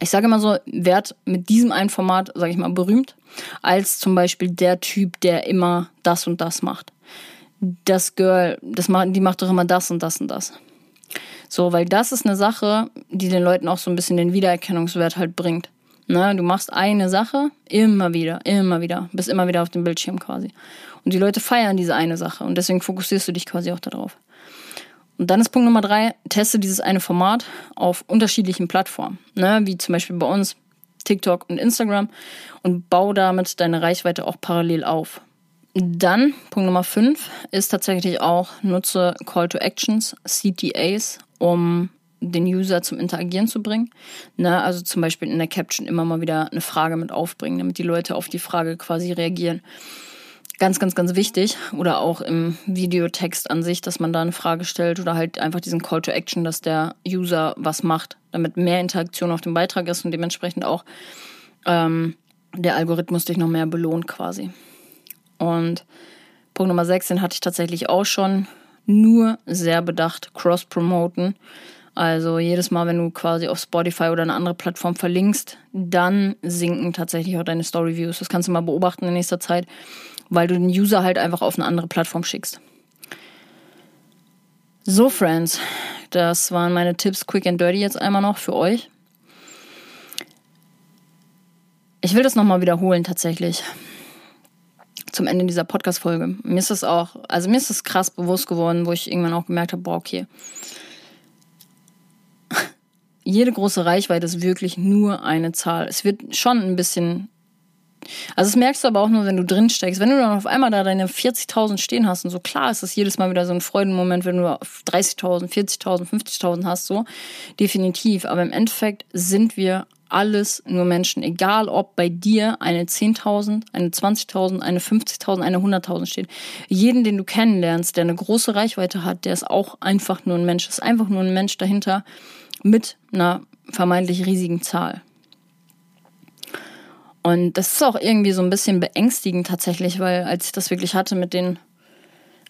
Speaker 1: ich sage immer so, werd mit diesem einen Format, sage ich mal, berühmt, als zum Beispiel der Typ, der immer das und das macht. Das Girl, das macht, die macht doch immer das und das und das. So, weil das ist eine Sache, die den Leuten auch so ein bisschen den Wiedererkennungswert halt bringt. Ne, du machst eine Sache immer wieder, immer wieder, bist immer wieder auf dem Bildschirm quasi. Und die Leute feiern diese eine Sache und deswegen fokussierst du dich quasi auch darauf. Und dann ist Punkt Nummer drei, teste dieses eine Format auf unterschiedlichen Plattformen, ne? wie zum Beispiel bei uns TikTok und Instagram und baue damit deine Reichweite auch parallel auf. Dann Punkt Nummer fünf ist tatsächlich auch, nutze Call to Actions, CTAs, um den User zum Interagieren zu bringen. Ne? Also zum Beispiel in der Caption immer mal wieder eine Frage mit aufbringen, damit die Leute auf die Frage quasi reagieren. Ganz, ganz, ganz wichtig. Oder auch im Videotext an sich, dass man da eine Frage stellt oder halt einfach diesen Call to Action, dass der User was macht, damit mehr Interaktion auf dem Beitrag ist und dementsprechend auch ähm, der Algorithmus dich noch mehr belohnt quasi. Und Punkt Nummer 6, den hatte ich tatsächlich auch schon. Nur sehr bedacht cross-promoten. Also jedes Mal, wenn du quasi auf Spotify oder eine andere Plattform verlinkst, dann sinken tatsächlich auch deine Story-Views. Das kannst du mal beobachten in nächster Zeit weil du den User halt einfach auf eine andere Plattform schickst. So, Friends, das waren meine Tipps quick and dirty jetzt einmal noch für euch. Ich will das nochmal wiederholen tatsächlich. Zum Ende dieser Podcast-Folge. Mir ist das auch, also mir ist das krass bewusst geworden, wo ich irgendwann auch gemerkt habe, boah, okay. jede große Reichweite ist wirklich nur eine Zahl. Es wird schon ein bisschen also das merkst du aber auch nur, wenn du drin steckst. Wenn du dann auf einmal da deine 40.000 stehen hast und so, klar ist das jedes Mal wieder so ein Freudenmoment, wenn du 30.000, 40.000, 50.000 hast, so. Definitiv. Aber im Endeffekt sind wir alles nur Menschen. Egal, ob bei dir eine 10.000, eine 20.000, eine 50.000, eine 100.000 steht. Jeden, den du kennenlernst, der eine große Reichweite hat, der ist auch einfach nur ein Mensch. Ist einfach nur ein Mensch dahinter mit einer vermeintlich riesigen Zahl. Und das ist auch irgendwie so ein bisschen beängstigend tatsächlich, weil als ich das wirklich hatte mit den,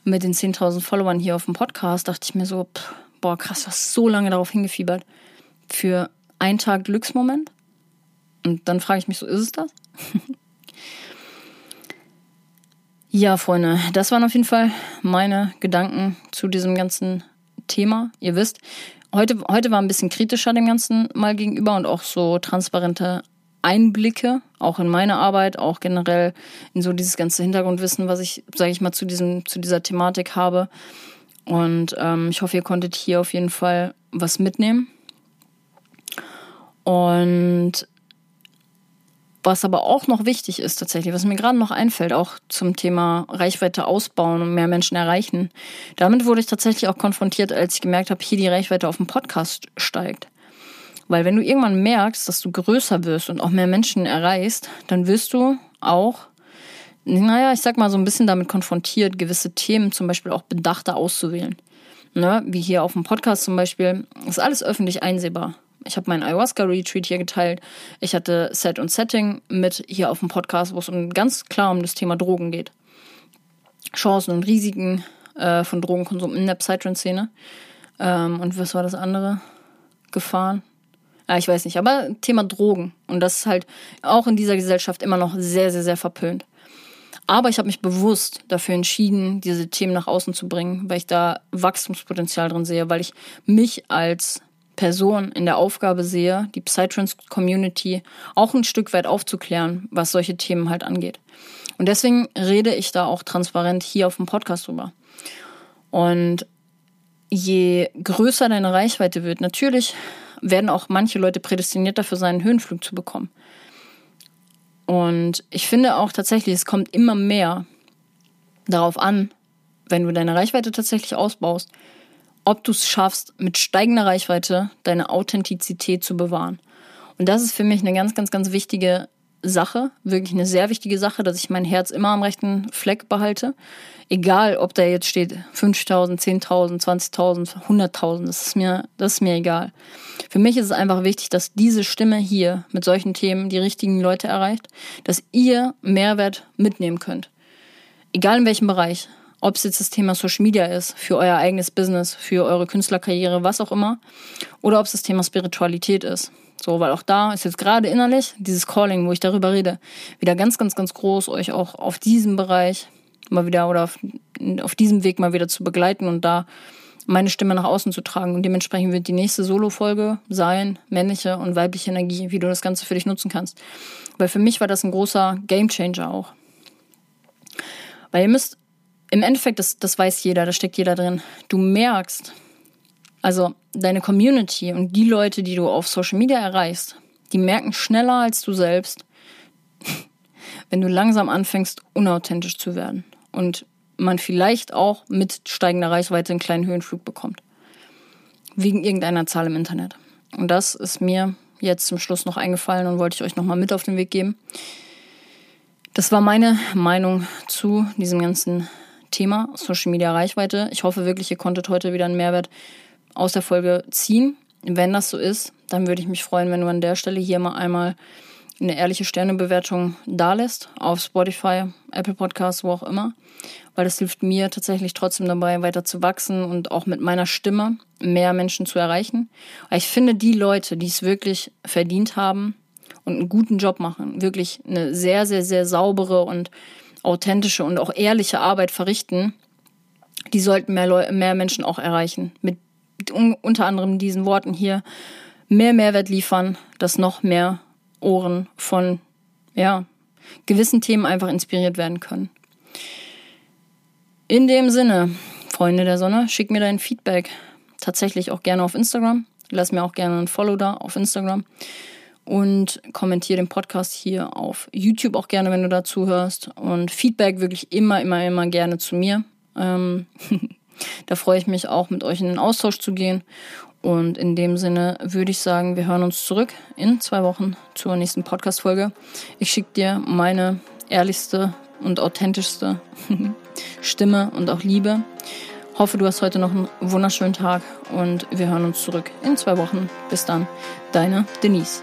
Speaker 1: mit den 10.000 Followern hier auf dem Podcast, dachte ich mir so, pff, boah, krass, du hast so lange darauf hingefiebert. Für einen Tag Glücksmoment. Und dann frage ich mich so, ist es das? ja, Freunde, das waren auf jeden Fall meine Gedanken zu diesem ganzen Thema. Ihr wisst, heute, heute war ein bisschen kritischer dem Ganzen mal gegenüber und auch so transparente Einblicke, auch in meine Arbeit, auch generell in so dieses ganze Hintergrundwissen, was ich, sage ich mal, zu, diesem, zu dieser Thematik habe. Und ähm, ich hoffe, ihr konntet hier auf jeden Fall was mitnehmen. Und was aber auch noch wichtig ist tatsächlich, was mir gerade noch einfällt, auch zum Thema Reichweite ausbauen und mehr Menschen erreichen. Damit wurde ich tatsächlich auch konfrontiert, als ich gemerkt habe, hier die Reichweite auf dem Podcast steigt. Weil wenn du irgendwann merkst, dass du größer wirst und auch mehr Menschen erreichst, dann wirst du auch, naja, ich sag mal so ein bisschen damit konfrontiert, gewisse Themen zum Beispiel auch bedachter auszuwählen. Ne? Wie hier auf dem Podcast zum Beispiel, ist alles öffentlich einsehbar. Ich habe meinen Ayahuasca-Retreat hier geteilt. Ich hatte Set und Setting mit hier auf dem Podcast, wo es um, ganz klar um das Thema Drogen geht. Chancen und Risiken äh, von Drogenkonsum in der Psytrance-Szene. Ähm, und was war das andere? Gefahren? Ja, ich weiß nicht, aber Thema Drogen. Und das ist halt auch in dieser Gesellschaft immer noch sehr, sehr, sehr verpönt. Aber ich habe mich bewusst dafür entschieden, diese Themen nach außen zu bringen, weil ich da Wachstumspotenzial drin sehe, weil ich mich als Person in der Aufgabe sehe, die Psytrance-Community auch ein Stück weit aufzuklären, was solche Themen halt angeht. Und deswegen rede ich da auch transparent hier auf dem Podcast drüber. Und je größer deine Reichweite wird, natürlich werden auch manche Leute prädestiniert dafür sein, einen Höhenflug zu bekommen. Und ich finde auch tatsächlich, es kommt immer mehr darauf an, wenn du deine Reichweite tatsächlich ausbaust, ob du es schaffst, mit steigender Reichweite deine Authentizität zu bewahren. Und das ist für mich eine ganz, ganz, ganz wichtige Sache, wirklich eine sehr wichtige Sache, dass ich mein Herz immer am rechten Fleck behalte. Egal, ob da jetzt steht 5.000, 10.000, 20.000, 100.000, das ist mir, das ist mir egal. Für mich ist es einfach wichtig, dass diese Stimme hier mit solchen Themen die richtigen Leute erreicht, dass ihr Mehrwert mitnehmen könnt. Egal in welchem Bereich. Ob es jetzt das Thema Social Media ist, für euer eigenes Business, für eure Künstlerkarriere, was auch immer. Oder ob es das Thema Spiritualität ist. So, weil auch da ist jetzt gerade innerlich dieses Calling, wo ich darüber rede, wieder ganz, ganz, ganz groß, euch auch auf diesem Bereich mal wieder oder auf, auf diesem Weg mal wieder zu begleiten und da meine Stimme nach außen zu tragen. Und dementsprechend wird die nächste Solo-Folge sein, männliche und weibliche Energie, wie du das Ganze für dich nutzen kannst. Weil für mich war das ein großer Gamechanger auch. Weil ihr müsst, im Endeffekt, das, das weiß jeder, da steckt jeder drin, du merkst, also deine Community und die Leute, die du auf Social Media erreichst, die merken schneller als du selbst, wenn du langsam anfängst, unauthentisch zu werden. Und man vielleicht auch mit steigender Reichweite einen kleinen Höhenflug bekommt. Wegen irgendeiner Zahl im Internet. Und das ist mir jetzt zum Schluss noch eingefallen und wollte ich euch nochmal mit auf den Weg geben. Das war meine Meinung zu diesem ganzen Thema Social Media Reichweite. Ich hoffe wirklich, ihr konntet heute wieder einen Mehrwert aus der Folge ziehen. Wenn das so ist, dann würde ich mich freuen, wenn du an der Stelle hier mal einmal eine ehrliche Sternebewertung dalässt auf Spotify, Apple Podcasts, wo auch immer, weil das hilft mir tatsächlich trotzdem dabei, weiter zu wachsen und auch mit meiner Stimme mehr Menschen zu erreichen. Ich finde, die Leute, die es wirklich verdient haben und einen guten Job machen, wirklich eine sehr, sehr, sehr saubere und authentische und auch ehrliche Arbeit verrichten, die sollten mehr, Leu mehr Menschen auch erreichen. Mit unter anderem diesen Worten hier mehr Mehrwert liefern, dass noch mehr Ohren von ja, gewissen Themen einfach inspiriert werden können. In dem Sinne, Freunde der Sonne, schick mir dein Feedback tatsächlich auch gerne auf Instagram Lass mir auch gerne ein Follow da auf Instagram und kommentiere den Podcast hier auf YouTube auch gerne, wenn du dazu hörst. Und Feedback wirklich immer, immer, immer gerne zu mir. Ähm, da freue ich mich auch, mit euch in den Austausch zu gehen. Und in dem Sinne würde ich sagen, wir hören uns zurück in zwei Wochen zur nächsten Podcast-Folge. Ich schicke dir meine ehrlichste und authentischste Stimme und auch Liebe. Hoffe, du hast heute noch einen wunderschönen Tag und wir hören uns zurück in zwei Wochen. Bis dann, deine Denise.